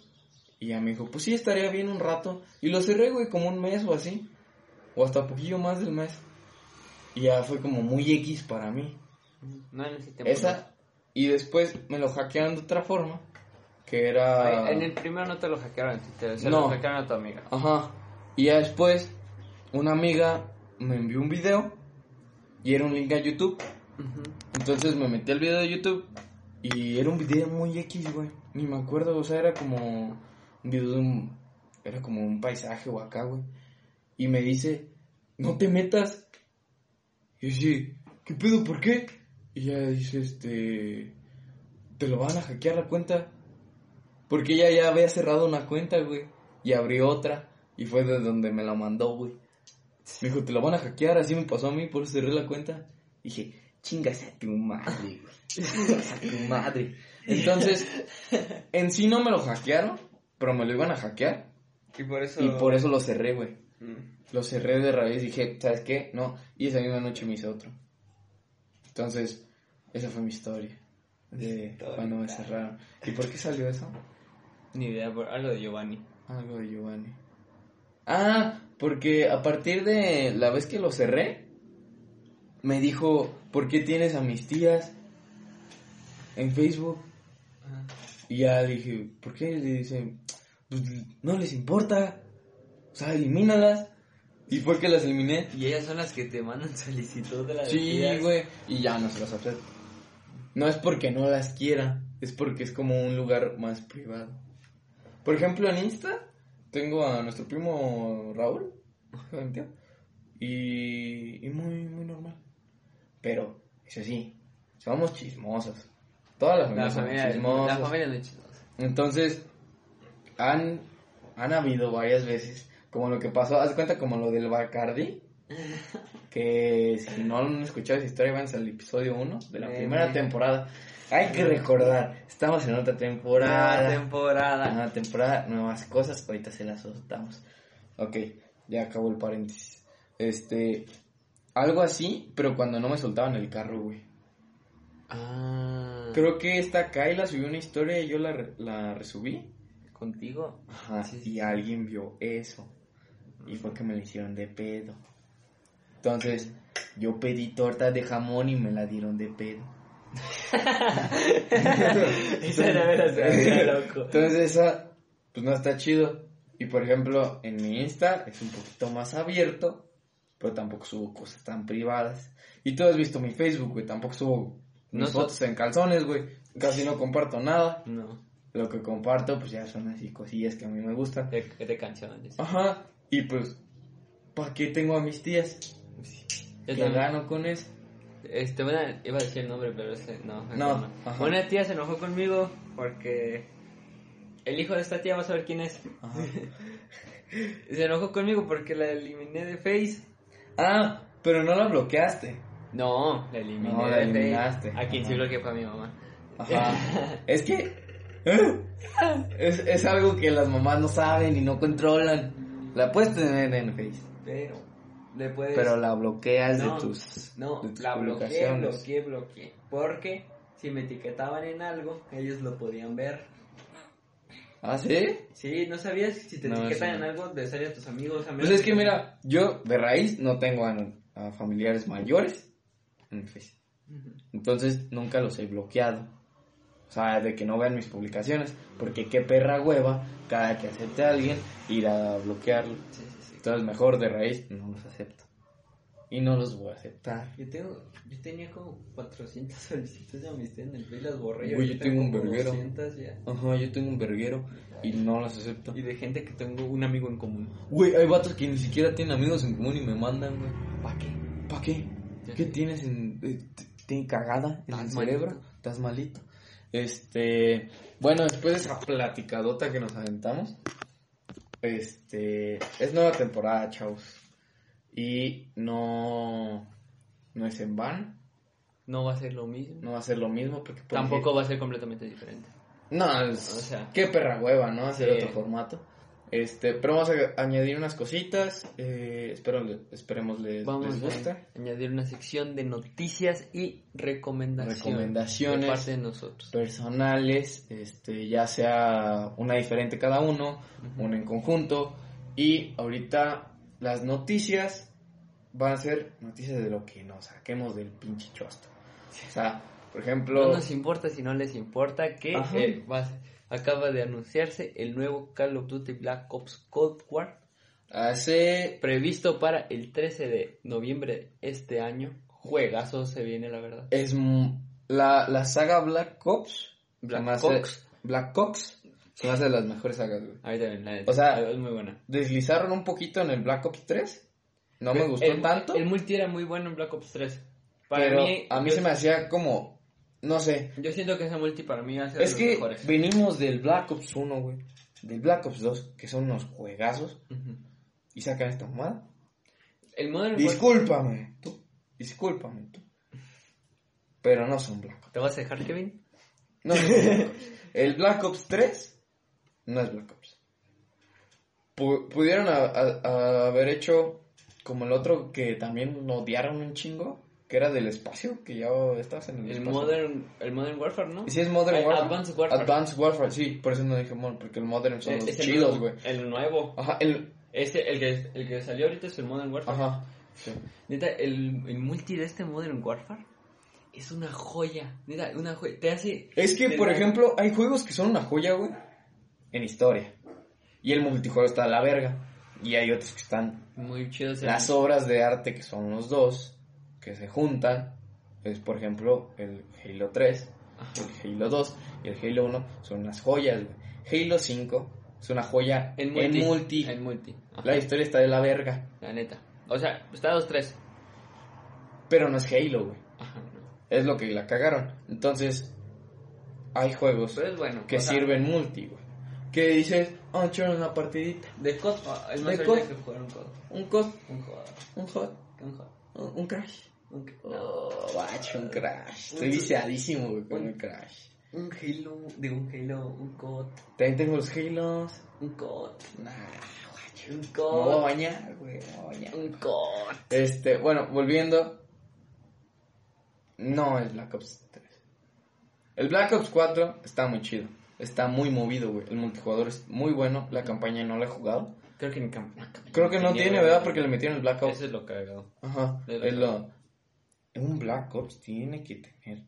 [SPEAKER 3] Y ya me dijo, pues sí, estaría bien un rato. Y lo cerré, güey, como un mes o así. O hasta poquillo más del mes. Y ya fue como muy X para mí.
[SPEAKER 2] No, en ese tiempo.
[SPEAKER 3] Esa, y después me lo hackearon de otra forma, que era...
[SPEAKER 2] En el primero no te lo hackearon, te, se
[SPEAKER 3] No.
[SPEAKER 2] lo hackearon a tu amiga.
[SPEAKER 3] Ajá. Y ya después, una amiga me envió un video, y era un link a YouTube,
[SPEAKER 2] Ujú.
[SPEAKER 3] entonces me metí al video de YouTube, y era un video muy X, güey, ni me acuerdo, o sea, era como un video de un... Era como un paisaje o acá, güey. Y me dice, no te metas. Y yo sí, ¿qué pedo? ¿Por qué? Y ella dice, este, te lo van a hackear la cuenta. Porque ella ya había cerrado una cuenta, güey. Y abrió otra. Y fue de donde me la mandó, güey. Me dijo, te la van a hackear. Así me pasó a mí, por eso cerré la cuenta. dije, chingas a tu madre, güey. Chingas a tu madre. Entonces, en sí no me lo hackearon, pero me lo iban a hackear.
[SPEAKER 2] Y por eso...
[SPEAKER 3] Y por eso lo cerré, güey.
[SPEAKER 2] Mm.
[SPEAKER 3] Lo cerré de raíz y dije, ¿sabes qué? No. Y esa misma noche me hice otro. Entonces, esa fue mi historia. De
[SPEAKER 2] Historia.
[SPEAKER 3] cuando me cerraron. ¿Y por qué salió eso?
[SPEAKER 2] Ni idea, por algo de Giovanni.
[SPEAKER 3] Algo de Giovanni. Ah, Porque a partir de la vez que lo cerré, me dijo, ¿por qué tienes a mis tías en Facebook?
[SPEAKER 2] Ajá.
[SPEAKER 3] Y ya le dije, ¿por qué? Le dice, pues no les importa. O sea, elimínalas. ¿Y por qué las eliminé?
[SPEAKER 2] Y ellas son las que te mandan solicitud de la
[SPEAKER 3] Sí, güey. Y ya no se las acepto. No es porque no las quiera, es porque es como un lugar más privado. Por ejemplo, en Insta tengo a nuestro primo Raúl. Y, y muy, muy normal. Pero, eso sí, somos chismosos. Todas las
[SPEAKER 2] La
[SPEAKER 3] familias son chismosas.
[SPEAKER 2] la familia no es chismosa.
[SPEAKER 3] Entonces, han, han habido varias veces, como lo que pasó, haz cuenta como lo del Bacardi, que si no han escuchado esa historia, van al episodio 1 de la
[SPEAKER 2] Eh,
[SPEAKER 3] primera
[SPEAKER 2] eh.
[SPEAKER 3] temporada. Hay que recordar, estamos en otra temporada.
[SPEAKER 2] Nueva temporada.
[SPEAKER 3] Nueva temporada, nuevas cosas, ahorita se las soltamos. Ok, ya acabó el paréntesis. Este, algo así, pero cuando no me soltaban el carro, güey.
[SPEAKER 2] Ah.
[SPEAKER 3] Creo que esta Kyla subió una historia y yo la, la resubí.
[SPEAKER 2] ¿Contigo?
[SPEAKER 3] Ajá,
[SPEAKER 2] Sí, sí,
[SPEAKER 3] y alguien vio eso. Y fue que me la hicieron de pedo. Entonces, yo pedí torta de jamón y me la dieron de pedo.
[SPEAKER 2] Loco.
[SPEAKER 3] Entonces, esa, pues no está chido. Y por ejemplo, en mi Insta es un poquito más abierto, pero tampoco subo cosas tan privadas. Y tú has visto mi Facebook, güey, tampoco subo mis
[SPEAKER 2] No so-
[SPEAKER 3] fotos en calzones, güey. Casi no comparto nada.
[SPEAKER 2] No,
[SPEAKER 3] Lo que comparto, pues ya son así cosillas que a mí me gustan.
[SPEAKER 2] de, de canciones.
[SPEAKER 3] Ajá, y pues, ¿para qué tengo a mis tías?
[SPEAKER 2] Yo
[SPEAKER 3] ¿Qué
[SPEAKER 2] también.
[SPEAKER 3] gano con eso?
[SPEAKER 2] Este, una, iba a decir el nombre, pero no.
[SPEAKER 3] No, ajá.
[SPEAKER 2] Una tía se enojó conmigo porque el hijo de esta tía va a saber quién es.
[SPEAKER 3] Ajá.
[SPEAKER 2] Se enojó conmigo porque la eliminé de Face.
[SPEAKER 3] Ah, pero no la bloqueaste.
[SPEAKER 2] No, la eliminé
[SPEAKER 3] No, la eliminaste.
[SPEAKER 2] A quien sí bloqueé fue a mi mamá.
[SPEAKER 3] Ajá. es que ¿eh? es, es algo que las mamás no saben y no controlan. La puedes tener en Face,
[SPEAKER 2] Pero, le puedes...
[SPEAKER 3] pero la bloqueas
[SPEAKER 2] No,
[SPEAKER 3] de tus,
[SPEAKER 2] No,
[SPEAKER 3] de tus
[SPEAKER 2] la bloqueé, bloqueé, bloqueé. Porque si me etiquetaban en algo, ellos lo podían ver.
[SPEAKER 3] ¿Ah, sí?
[SPEAKER 2] Sí, ¿no sabías? Si te
[SPEAKER 3] No,
[SPEAKER 2] etiquetan en algo, de ser a tus amigos.
[SPEAKER 3] Pues es que mira, yo de raíz no tengo a, a familiares mayores en Face.
[SPEAKER 2] Ujú.
[SPEAKER 3] Entonces nunca los he bloqueado. O sea, de que no vean mis publicaciones. Porque qué perra hueva, cada que acepte a alguien, ir a bloquearlo.
[SPEAKER 2] Sí, sí, sí.
[SPEAKER 3] Entonces mejor de raíz no los acepto. Y no los voy a aceptar.
[SPEAKER 2] Yo, tengo, yo tenía como 400 solicitudes de amistad en el Face, las borré.
[SPEAKER 3] yo
[SPEAKER 2] ahorita
[SPEAKER 3] tengo un verguero.
[SPEAKER 2] 200 ya.
[SPEAKER 3] Ajá, yo tengo un verguero y no los acepto.
[SPEAKER 2] Y de gente que tengo un amigo en común.
[SPEAKER 3] Güey, hay vatos que ni siquiera tienen amigos en común y me mandan, güey.
[SPEAKER 2] ¿Para qué?
[SPEAKER 3] ¿Para qué? ¿Qué tienes en... eh, ¿Tienes cagada en el cerebro? ¿Estás malito? Este... Bueno, después de esa platicadota que nos aventamos, este... Es nueva temporada, chavos. Y no... No es en van.
[SPEAKER 2] No va a ser lo mismo.
[SPEAKER 3] No va a ser lo mismo porque... puede
[SPEAKER 2] Tampoco va a ser completamente diferente.
[SPEAKER 3] No, es,
[SPEAKER 2] O sea.
[SPEAKER 3] qué perra hueva, ¿no? Hacer
[SPEAKER 2] Sí.
[SPEAKER 3] otro formato. Este, pero vamos a añadir unas cositas. Eh, espero, esperemos les,
[SPEAKER 2] Vamos
[SPEAKER 3] les guste.
[SPEAKER 2] a añadir una sección de noticias y recomendaciones,
[SPEAKER 3] Recomendaciones.
[SPEAKER 2] de parte de nosotros.
[SPEAKER 3] Personales, este, ya sea una diferente cada uno, una en conjunto. Y ahorita las noticias van a ser noticias de lo que nos saquemos del pinche chosto. O sea, por ejemplo.
[SPEAKER 2] No nos importa si no les importa que eh, va- acaba de anunciarse el nuevo Call of Duty Black Ops Cold War
[SPEAKER 3] Hace.
[SPEAKER 2] previsto para el 13 de noviembre de este año. Juegazo se viene, la verdad.
[SPEAKER 3] Es la, la saga Black Ops.
[SPEAKER 2] Black Ops.
[SPEAKER 3] Black Ops. Se hace de las mejores sagas, güey.
[SPEAKER 2] Ahí también, la
[SPEAKER 3] O sea,
[SPEAKER 2] es muy buena.
[SPEAKER 3] Deslizaron un poquito en el Black Ops 3. No me gustó
[SPEAKER 2] el,
[SPEAKER 3] tanto.
[SPEAKER 2] El multi era muy bueno en Black Ops 3. Para
[SPEAKER 3] pero
[SPEAKER 2] mí,
[SPEAKER 3] a mí se me hacía como. No sé.
[SPEAKER 2] yo siento que ese multi para mí de
[SPEAKER 3] Es
[SPEAKER 2] los
[SPEAKER 3] que
[SPEAKER 2] mejores.
[SPEAKER 3] venimos del Black Ops 1, güey. Del Black Ops 2, que son unos juegazos. Y sacan esta mamada.
[SPEAKER 2] El Modern.
[SPEAKER 3] Discúlpame, tú. Discúlpame, tú. Pero no son Black Ops.
[SPEAKER 2] ¿Te vas a dejar, Kevin?
[SPEAKER 3] No. El Black Ops 3 no es Black Ops. Pu- pudieron a- a- a haber hecho como el otro que también odiaron un chingo, que era del espacio, que ya estás en el,
[SPEAKER 2] El
[SPEAKER 3] espacio.
[SPEAKER 2] Modern, el Modern Warfare, ¿no?
[SPEAKER 3] Y sí es Modern Warfare.
[SPEAKER 2] Advanced Warfare.
[SPEAKER 3] Advanced Warfare, sí, por eso no dije Modern, porque el Modern son
[SPEAKER 2] Eh,
[SPEAKER 3] los
[SPEAKER 2] es el
[SPEAKER 3] chidos, güey.
[SPEAKER 2] El nuevo.
[SPEAKER 3] Ajá, el,
[SPEAKER 2] Este, el que, el que salió ahorita es el Modern Warfare.
[SPEAKER 3] Ajá. Sí.
[SPEAKER 2] Neta, el, el multi de este Modern Warfare es una joya. Neta, una joya. Te hace.
[SPEAKER 3] Es que, por ejemplo, hay juegos que son una joya, güey, en historia. Y el multijugador está a la verga. Y hay otros que están
[SPEAKER 2] Muy chido.
[SPEAKER 3] las obras de arte que son los dos, que se juntan. Es, por ejemplo, el Halo 3, el Halo 2 y el Halo 1 son unas joyas. Halo 5 es una joya
[SPEAKER 2] En multi.
[SPEAKER 3] En multi.
[SPEAKER 2] En multi.
[SPEAKER 3] La historia está de la verga.
[SPEAKER 2] La neta. O sea, está 2-3.
[SPEAKER 3] Pero no es Halo, güey.
[SPEAKER 2] Ajá.
[SPEAKER 3] Es lo que la cagaron. Entonces, hay juegos
[SPEAKER 2] Pero es bueno.
[SPEAKER 3] que
[SPEAKER 2] sea,
[SPEAKER 3] sirven multi, güey. Que dices, oh, echar una partidita.
[SPEAKER 2] De COD. ah, Es más
[SPEAKER 3] De COD.
[SPEAKER 2] que jugar un COD.
[SPEAKER 3] Un COD,
[SPEAKER 2] Un COD.
[SPEAKER 3] un hot,
[SPEAKER 2] Un COD.
[SPEAKER 3] un un crash.
[SPEAKER 2] Un,
[SPEAKER 3] Oh, bacho, un crash. Estoy
[SPEAKER 2] Un-
[SPEAKER 3] viciadísimo, güey, con
[SPEAKER 2] un-
[SPEAKER 3] el crash.
[SPEAKER 2] un Halo. De un Halo. Un COD.
[SPEAKER 3] También tengo los Halos.
[SPEAKER 2] Un COD.
[SPEAKER 3] Nah, guacho.
[SPEAKER 2] Un
[SPEAKER 3] Me voy a
[SPEAKER 2] COD.
[SPEAKER 3] bañar, güey, me voy a bañar.
[SPEAKER 2] Un COD.
[SPEAKER 3] Este, bueno, volviendo. No es Black Ops 3. El Black Ops 4 está muy chido. Está muy movido, güey. El multijugador es muy bueno. La campaña no la he jugado.
[SPEAKER 2] Creo que ni cam-
[SPEAKER 3] Creo que no tiene, ¿verdad? Porque le metieron el Black Ops.
[SPEAKER 2] Eso es lo cagado.
[SPEAKER 3] Ajá. Es lo... Un Black Ops tiene que tener.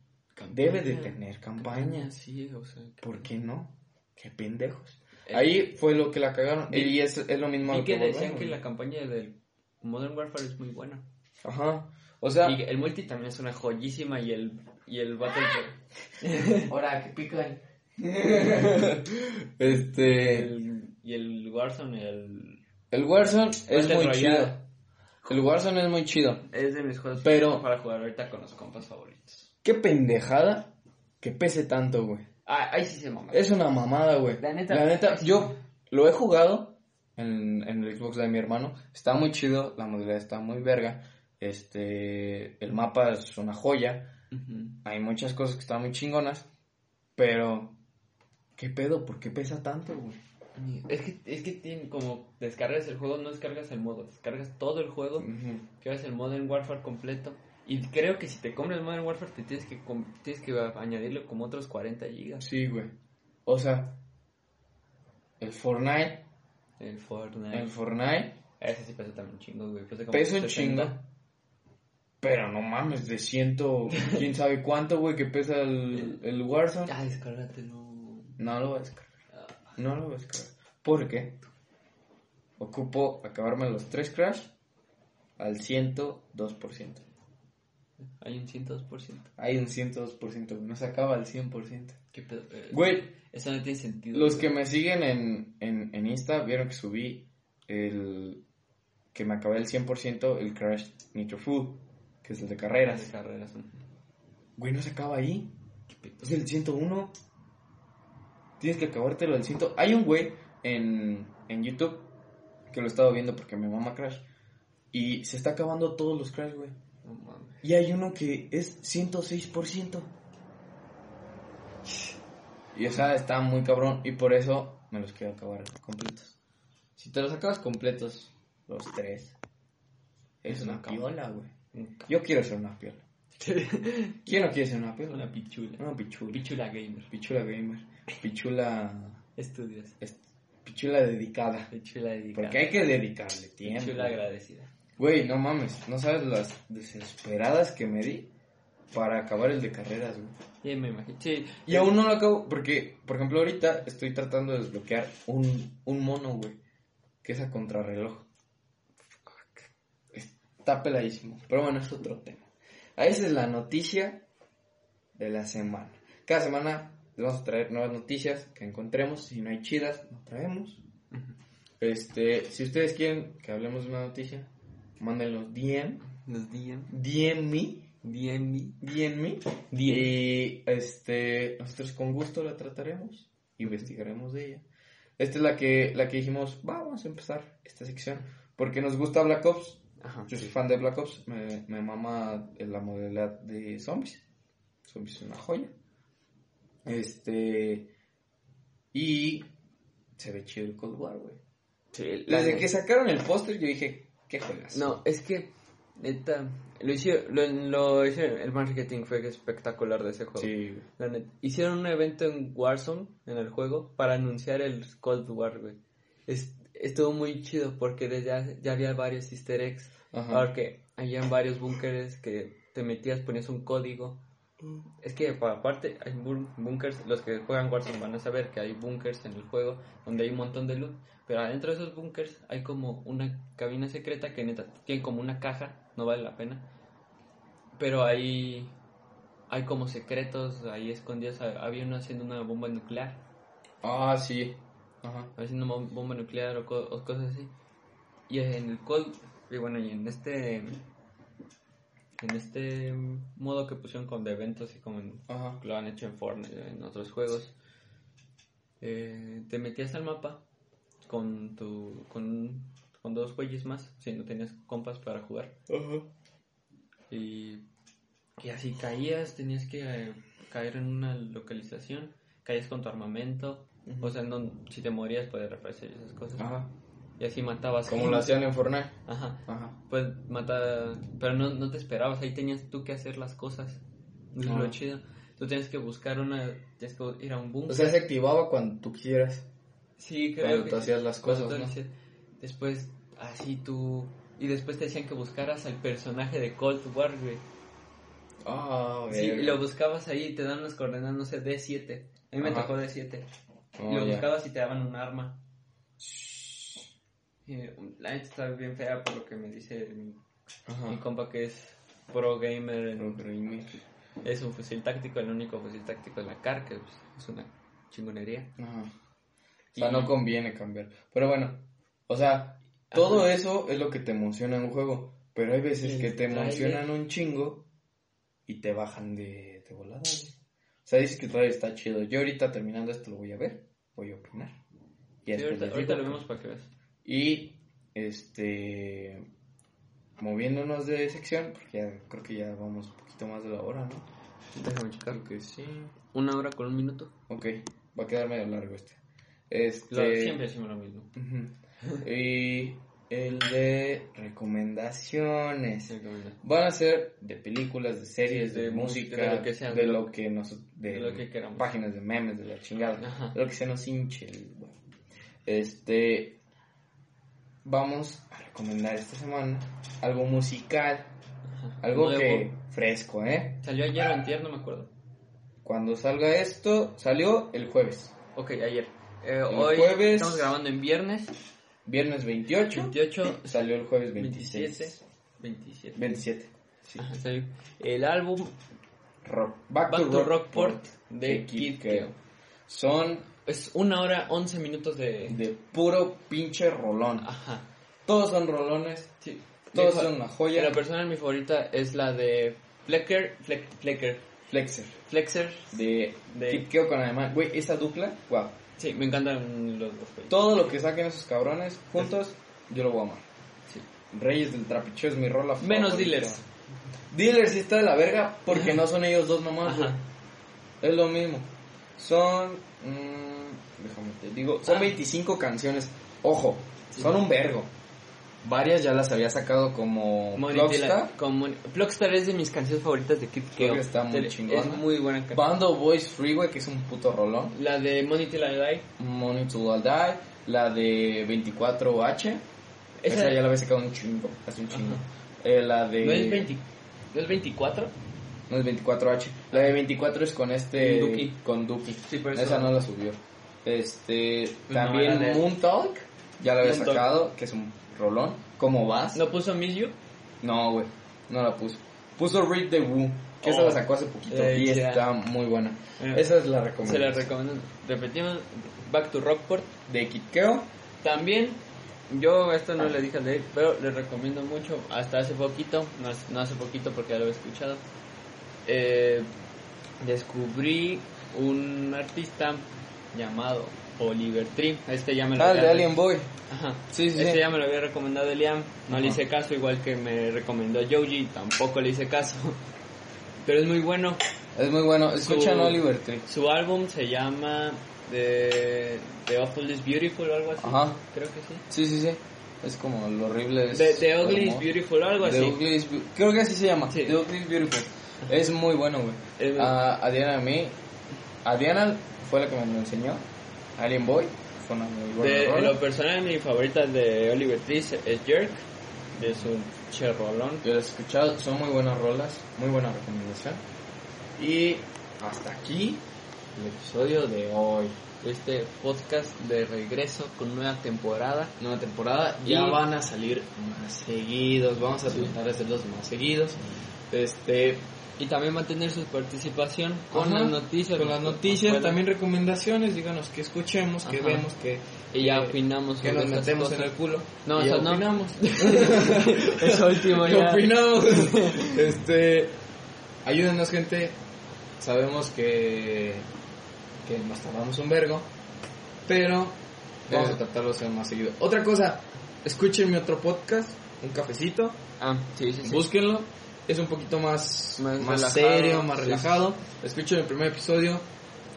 [SPEAKER 3] Debe de tener campaña.
[SPEAKER 2] Sí, o sea.
[SPEAKER 3] ¿Por qué no? Qué pendejos.
[SPEAKER 2] Eh,
[SPEAKER 3] Ahí fue lo que la cagaron.
[SPEAKER 2] Vi-
[SPEAKER 3] Y es, es lo mismo lo
[SPEAKER 2] que
[SPEAKER 3] que
[SPEAKER 2] decían
[SPEAKER 3] volvemos.
[SPEAKER 2] que la campaña del Modern Warfare es muy buena.
[SPEAKER 3] Ajá. O sea.
[SPEAKER 2] Y el multi también es una joyísima y el, y el Battle
[SPEAKER 3] Ahora, que pican. este.
[SPEAKER 2] el, y el Warzone el,
[SPEAKER 3] El Warzone es muy
[SPEAKER 2] Royale.
[SPEAKER 3] chido. El Warzone es muy chido.
[SPEAKER 2] es de mis juegos
[SPEAKER 3] Pero-
[SPEAKER 2] para jugar ahorita con los compas favoritos.
[SPEAKER 3] Qué pendejada que pese tanto, güey.
[SPEAKER 2] Ah, ahí sí se mama.
[SPEAKER 3] Es una mamada, güey.
[SPEAKER 2] La neta-
[SPEAKER 3] La neta, yo lo he jugado en, en el Xbox de mi hermano. Está muy chido, la modalidad está muy verga. Este, el mapa es una joya. Hay muchas cosas que están muy chingonas. Pero, ¿qué pedo? ¿Por qué pesa tanto, güey?
[SPEAKER 2] Es que, es que tiene como descargas el juego, no descargas el modo, descargas todo el juego,
[SPEAKER 3] Ujú.
[SPEAKER 2] que es el Modern Warfare completo. Y creo que si te compras el Modern Warfare te tienes que, tienes que añadirle como otros 40 gigas.
[SPEAKER 3] Sí, güey. O sea, el Fortnite,
[SPEAKER 2] El Fortnite.
[SPEAKER 3] el Fortnite
[SPEAKER 2] Ese sí pesa también un chingo, güey. Pesa como
[SPEAKER 3] pesa un
[SPEAKER 2] 60.
[SPEAKER 3] chingo. Pero no mames, de ciento, quién sabe cuánto, güey, que pesa el, el Warzone.
[SPEAKER 2] Ah, descárgatelo.
[SPEAKER 3] No lo voy a descargar. No lo voy a descargar. ¿Por qué? Ocupo acabarme los tres crash al 102%.
[SPEAKER 2] hay un 102%.
[SPEAKER 3] Hay un 102%, güey. No se acaba al 100%.
[SPEAKER 2] ¿Qué pedo? Eh,
[SPEAKER 3] Güey,
[SPEAKER 2] Eso no tiene sentido.
[SPEAKER 3] los
[SPEAKER 2] güey.
[SPEAKER 3] que me siguen en, en, en Insta vieron que subí el... Que me acabé el 100% el Crash Nitro Full, que es el de
[SPEAKER 2] de
[SPEAKER 3] carreras.
[SPEAKER 2] carreras. ¿no?
[SPEAKER 3] Güey, no se acaba ahí.
[SPEAKER 2] ¿Qué pedo?
[SPEAKER 3] Es el 101. Tienes que acabártelo al 100. Hay un güey en, en YouTube que lo he estado viendo porque me mama Crash. Y se está acabando todos los Crash, güey.
[SPEAKER 2] No mames.
[SPEAKER 3] Y hay uno que es 106%. Y o sea, está muy cabrón. Y por eso me los quiero acabar completos. Si te los acabas completos, los tres, es una piola, güey. Yo quiero ser una piola. ¿Quién no quiere ser una piola?
[SPEAKER 2] Una pichula.
[SPEAKER 3] Una pichula.
[SPEAKER 2] Pichula gamer.
[SPEAKER 3] Pichula gamer. Pichula.
[SPEAKER 2] Estudios.
[SPEAKER 3] es- Pichula dedicada.
[SPEAKER 2] Pichula dedicada.
[SPEAKER 3] Porque hay que dedicarle tiempo.
[SPEAKER 2] Pichula agradecida.
[SPEAKER 3] Güey, no mames. No sabes las desesperadas que me di para acabar el de carreras, güey.
[SPEAKER 2] Sí, me imagino. Sí.
[SPEAKER 3] Y aún no lo acabo porque, por ejemplo, ahorita estoy tratando de desbloquear un, un mono, güey. Que es a contrarreloj. Está peladísimo. Pero bueno, es otro tema. Ah, Esa es la noticia de la semana. Cada semana les vamos a traer nuevas noticias que encontremos. Si no hay chidas, no traemos. Este, si ustedes quieren que hablemos de una noticia, mándenlos DM.
[SPEAKER 2] Los DM.
[SPEAKER 3] DM me.
[SPEAKER 2] DM.
[SPEAKER 3] DM me. Y este, nosotros con gusto la trataremos, investigaremos de ella. Esta es la que, la que dijimos, "Va, vamos a empezar esta sección, porque nos gusta Black Ops.
[SPEAKER 2] Ajá.
[SPEAKER 3] Yo soy fan de Black Ops, me, me mama la modalidad de zombies. Zombies es una joya. Este, y se ve chido el Cold War, güey.
[SPEAKER 2] Sí,
[SPEAKER 3] Desde que sacaron el póster yo dije, ¿qué juegas?
[SPEAKER 2] No, es que, neta, lo hicieron, lo, lo hicieron, el marketing fue espectacular de ese juego.
[SPEAKER 3] Sí.
[SPEAKER 2] La neta. Hicieron un evento en Warzone, en el juego, para anunciar el Cold War, güey. Es, estuvo muy chido porque desde hace- ya había varios easter eggs.
[SPEAKER 3] Ajá.
[SPEAKER 2] Porque habían varios búnkeres que te metías, ponías un código. Es que pa- aparte hay búnkers, los que juegan Warzone van a saber que hay búnkers en el juego donde hay un montón de loot. Pero adentro de esos búnkers hay como una cabina secreta que neta tiene como una caja, no vale la pena. Pero ahí hay como secretos ahí escondidos. Había uno haciendo una bomba nuclear.
[SPEAKER 3] Ah, sí. Ajá.
[SPEAKER 2] haciendo bomba nuclear o, co- o cosas así. Y en el Cold, y bueno, y en este en este modo que pusieron con de eventos y como en- lo han hecho en Fortnite, en otros juegos, eh, te metías al mapa con tu con, con dos güeyes más, si no tenías compas para jugar.
[SPEAKER 3] Ajá.
[SPEAKER 2] Y, y así caías, tenías que eh, caer en una localización, caías con tu armamento, o sea, no, si te morías refrescar y esas cosas.
[SPEAKER 3] Ajá.
[SPEAKER 2] Y así matabas.
[SPEAKER 3] Como
[SPEAKER 2] gente.
[SPEAKER 3] lo hacían en Fortnite.
[SPEAKER 2] Ajá.
[SPEAKER 3] Ajá.
[SPEAKER 2] Pues matar. Pero no, no te esperabas, ahí tenías tú que hacer las cosas. Es lo chido. Tú tienes que buscar una. Tienes que ir a un búnker.
[SPEAKER 3] O sea, se activaba cuando tú quieras.
[SPEAKER 2] sí, creo
[SPEAKER 3] cuando
[SPEAKER 2] que
[SPEAKER 3] tú
[SPEAKER 2] sí.
[SPEAKER 3] hacías las
[SPEAKER 2] Cuando
[SPEAKER 3] cosas,
[SPEAKER 2] tú
[SPEAKER 3] ¿no?
[SPEAKER 2] hacías- Después, así tú. Y después te decían que buscaras al personaje de Cold War, güey.
[SPEAKER 3] Ah,
[SPEAKER 2] Sí,
[SPEAKER 3] verga.
[SPEAKER 2] y lo buscabas ahí y te dan las coordenadas, no sé, D7. A mí me
[SPEAKER 3] Ajá.
[SPEAKER 2] tocó D7.
[SPEAKER 3] Oh,
[SPEAKER 2] y lo
[SPEAKER 3] ya.
[SPEAKER 2] buscabas y te daban un arma. Y la neta está bien fea por lo que me dice mi, compa que es pro gamer. en-
[SPEAKER 3] Pero, pero,
[SPEAKER 2] es un fusil táctico, el único fusil táctico es la CAR, que pues, es una chingonería.
[SPEAKER 3] Ajá. O sea,
[SPEAKER 2] Y-
[SPEAKER 3] no conviene cambiar. Pero bueno, o sea, todo
[SPEAKER 2] Ajá.
[SPEAKER 3] eso es lo que te emociona en un juego. Pero hay veces
[SPEAKER 2] El
[SPEAKER 3] que te emocionan un chingo y te bajan de, de volada. O sea, dices que el trailer está chido. Yo ahorita terminando esto lo voy a ver, voy a opinar. Y
[SPEAKER 2] Sí, ahorita lo vemos para que veas.
[SPEAKER 3] Y este moviéndonos de sección, porque ya creo que ya vamos un poquito más de la hora, ¿no?
[SPEAKER 2] Déjame checar.
[SPEAKER 3] Creo que sí.
[SPEAKER 2] Una hora con un minuto.
[SPEAKER 3] Ok, va a quedar medio largo este. Este
[SPEAKER 2] Lo- siempre decimos lo mismo.
[SPEAKER 3] Y el de recomendaciones. Van a ser de películas, de series,
[SPEAKER 2] Sí,
[SPEAKER 3] de,
[SPEAKER 2] de
[SPEAKER 3] música,
[SPEAKER 2] de lo que sea,
[SPEAKER 3] de lo que nos, de,
[SPEAKER 2] de lo que queramos.
[SPEAKER 3] páginas de memes, de la chingada,
[SPEAKER 2] Ajá.
[SPEAKER 3] de lo que se nos hinche. huevo. Este, vamos a recomendar esta semana algo musical,
[SPEAKER 2] Ajá.
[SPEAKER 3] algo
[SPEAKER 2] Nuevo.
[SPEAKER 3] que fresco, ¿eh?
[SPEAKER 2] Salió ayer o antier, no me acuerdo.
[SPEAKER 3] Cuando salga esto, salió el jueves,
[SPEAKER 2] Ok, ayer. Eh,
[SPEAKER 3] El
[SPEAKER 2] hoy
[SPEAKER 3] jueves-
[SPEAKER 2] estamos grabando en viernes.
[SPEAKER 3] Viernes 28,
[SPEAKER 2] 28,
[SPEAKER 3] salió el jueves 26.
[SPEAKER 2] 27. 27.
[SPEAKER 3] 27. Sí.
[SPEAKER 2] Ajá, salió. El álbum
[SPEAKER 3] Rock. Back,
[SPEAKER 2] Back
[SPEAKER 3] to,
[SPEAKER 2] to
[SPEAKER 3] Rockport
[SPEAKER 2] Rockport de Kid Keo.
[SPEAKER 3] Son
[SPEAKER 2] es una hora 11 minutos de.
[SPEAKER 3] de puro pinche rolón.
[SPEAKER 2] Ajá.
[SPEAKER 3] Todos son rolones,
[SPEAKER 2] Sí.
[SPEAKER 3] todos son una joya.
[SPEAKER 2] La persona mi favorita es la de Flecker, Fleck- Flecker,
[SPEAKER 3] Flexer.
[SPEAKER 2] Flexer.
[SPEAKER 3] De,
[SPEAKER 2] De-
[SPEAKER 3] Kid Keo con además. Güey, esa dupla, wow.
[SPEAKER 2] Sí, me encantan los dos. güey.
[SPEAKER 3] Todo lo que saquen esos cabrones juntos, yo lo voy a amar.
[SPEAKER 2] Sí.
[SPEAKER 3] Reyes del Trapicheo es mi rola
[SPEAKER 2] Menos
[SPEAKER 3] favorita.
[SPEAKER 2] Dealers.
[SPEAKER 3] Dealers sí está de la verga porque no son ellos dos nomás. Es lo mismo. Son. mm, déjame te digo. Son
[SPEAKER 2] Ah.
[SPEAKER 3] 25 canciones. Ojo,
[SPEAKER 2] Sí.
[SPEAKER 3] son un vergo. Varias ya las había sacado como
[SPEAKER 2] Money-
[SPEAKER 3] Blockstar
[SPEAKER 2] es de mis canciones favoritas de Kid Keo.
[SPEAKER 3] está muy
[SPEAKER 2] Es
[SPEAKER 3] chingona.
[SPEAKER 2] muy buena canción.
[SPEAKER 3] Bando Boys Freeway, que es un puto rolón.
[SPEAKER 2] La de Money Till I Die.
[SPEAKER 3] Money to All Die. La de 24H. Esa,
[SPEAKER 2] Esa-
[SPEAKER 3] ya la había sacado un chingo. Hace un chingo. Eh, la de.
[SPEAKER 2] ¿No es, 20, ¿No es 24?
[SPEAKER 3] No es 24H. La de 24 es con este.
[SPEAKER 2] Con Duki.
[SPEAKER 3] Con Duki.
[SPEAKER 2] Sí, por eso.
[SPEAKER 3] Esa no la subió. Este.
[SPEAKER 2] no,
[SPEAKER 3] también
[SPEAKER 2] de-
[SPEAKER 3] Moon Talk. Ya la había
[SPEAKER 2] Moon Talk.
[SPEAKER 3] sacado, que es un rolón. ¿Cómo vas?
[SPEAKER 2] ¿No puso Miss You?
[SPEAKER 3] No, güey. No la puso. Puso Read the Woo. Que esa
[SPEAKER 2] Oh.
[SPEAKER 3] la sacó hace poquito.
[SPEAKER 2] Eh,
[SPEAKER 3] y está muy buena.
[SPEAKER 2] Eh,
[SPEAKER 3] Esa es la
[SPEAKER 2] Se
[SPEAKER 3] recomendación.
[SPEAKER 2] la recomiendo. Repetimos. Back to Rockport.
[SPEAKER 3] De Kitkeo.
[SPEAKER 2] También, yo esto no le dije de él, pero le recomiendo mucho. Hasta hace poquito, no, hace- no hace poquito porque ya lo he escuchado. eh, descubrí un artista llamado Oliver Tree. Este ya me lo
[SPEAKER 3] Ah, el de
[SPEAKER 2] había-
[SPEAKER 3] Alien Boy.
[SPEAKER 2] Ajá.
[SPEAKER 3] Sí, sí,
[SPEAKER 2] Este
[SPEAKER 3] sí.
[SPEAKER 2] ya me lo había recomendado Eliam. No le hice caso, igual que me recomendó Joji. Tampoco le hice caso. Pero es muy bueno.
[SPEAKER 3] Es muy bueno. Escuchan
[SPEAKER 2] Su-
[SPEAKER 3] Oliver Tree.
[SPEAKER 2] Su álbum se llama The, The Awful is Beautiful o algo así.
[SPEAKER 3] Ajá.
[SPEAKER 2] Creo que sí.
[SPEAKER 3] Sí, sí, sí. Es como lo horrible. Es
[SPEAKER 2] The, The Ugly is. Beautiful o algo
[SPEAKER 3] The
[SPEAKER 2] así.
[SPEAKER 3] Ugly is Beau- Creo que así se llama.
[SPEAKER 2] Sí.
[SPEAKER 3] The Ugly is Beautiful. Es muy bueno, güey. A Diana, a mí. A Diana fue la que me lo enseñó. Alien Boy. fue una muy buena
[SPEAKER 2] De, en
[SPEAKER 3] rola.
[SPEAKER 2] lo personal, mi favorita de Oliver Twist es Jerk. Es un cherrolón.
[SPEAKER 3] Yo las he escuchado, son muy buenas rolas, muy buena recomendación. Y hasta aquí el episodio de hoy.
[SPEAKER 2] Este podcast de regreso con nueva temporada.
[SPEAKER 3] Nueva temporada, ya
[SPEAKER 2] Y-
[SPEAKER 3] van a salir más seguidos, vamos a tratar de hacerlos más seguidos. Este,
[SPEAKER 2] Y también va a tener su participación con
[SPEAKER 3] Ajá,
[SPEAKER 2] las noticias.
[SPEAKER 3] con las noticias, también recomendaciones, díganos que escuchemos, que
[SPEAKER 2] Ajá.
[SPEAKER 3] vemos, que,
[SPEAKER 2] Y ya
[SPEAKER 3] que-
[SPEAKER 2] opinamos
[SPEAKER 3] que nos metemos en el culo.
[SPEAKER 2] No,
[SPEAKER 3] y ya
[SPEAKER 2] no.
[SPEAKER 3] opinamos.
[SPEAKER 2] Eso último
[SPEAKER 3] ¿Qué
[SPEAKER 2] ya.
[SPEAKER 3] opinamos? este, ayúdenos gente. Sabemos que que nos tardamos un vergo, pero vamos
[SPEAKER 2] Eh.
[SPEAKER 3] a tratarlo de más seguido. Otra cosa, escuchen mi otro podcast, un cafecito,
[SPEAKER 2] Ah, sí, sí, sí.
[SPEAKER 3] búsquenlo. Es un poquito más,
[SPEAKER 2] Más
[SPEAKER 3] más,
[SPEAKER 2] relajado,
[SPEAKER 3] serio, más
[SPEAKER 2] sí.
[SPEAKER 3] relajado. Escuchen el primer episodio.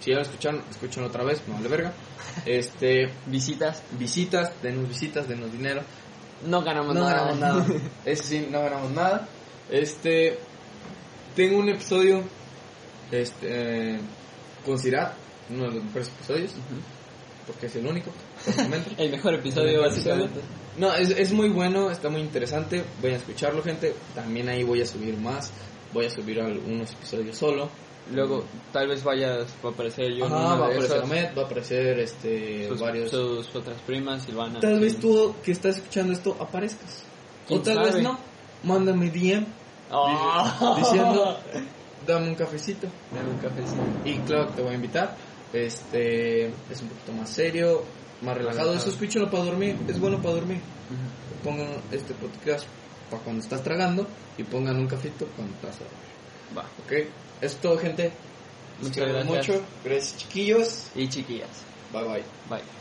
[SPEAKER 3] Si ya lo escucharon, escuchen otra vez, no vale verga. Este,
[SPEAKER 2] Visitas.
[SPEAKER 3] visitas, denos visitas, denos dinero.
[SPEAKER 2] No ganamos
[SPEAKER 3] No
[SPEAKER 2] nada.
[SPEAKER 3] ganamos nada. Ese sí, no ganamos nada. Este. Tengo un episodio. Este. Con Sirat. Uno de los mejores episodios. Porque es el único.
[SPEAKER 2] El mejor episodio, básicamente.
[SPEAKER 3] No, es, es muy bueno, está muy interesante. Voy a escucharlo, gente. También ahí voy a subir más. Voy a subir algunos episodios solo.
[SPEAKER 2] Luego, tal vez vayas, va a aparecer yo
[SPEAKER 3] Ajá, va a aparecer. Ahmed, va a aparecer este,
[SPEAKER 2] sus,
[SPEAKER 3] varios.
[SPEAKER 2] sus otras primas, Silvana.
[SPEAKER 3] Tal vez tú que estás escuchando esto aparezcas. O
[SPEAKER 2] ¿Quién
[SPEAKER 3] tal
[SPEAKER 2] sabe?
[SPEAKER 3] vez no. Mándame DM
[SPEAKER 2] Ah.
[SPEAKER 3] diciendo, dame un cafecito.
[SPEAKER 2] Dame un cafecito.
[SPEAKER 3] Y claro te voy a invitar. Este es un poquito más serio, más relajado. Eso escúchalo para dormir, es bueno para dormir. Pongan este podcast para cuando estás tragando y pongan un cafito cuando estás a dormir.
[SPEAKER 2] Va.
[SPEAKER 3] ¿Ok? Es todo, gente.
[SPEAKER 2] Muchas gracias.
[SPEAKER 3] mucho. Gracias, chiquillos.
[SPEAKER 2] Y chiquillas.
[SPEAKER 3] Bye bye.
[SPEAKER 2] Bye.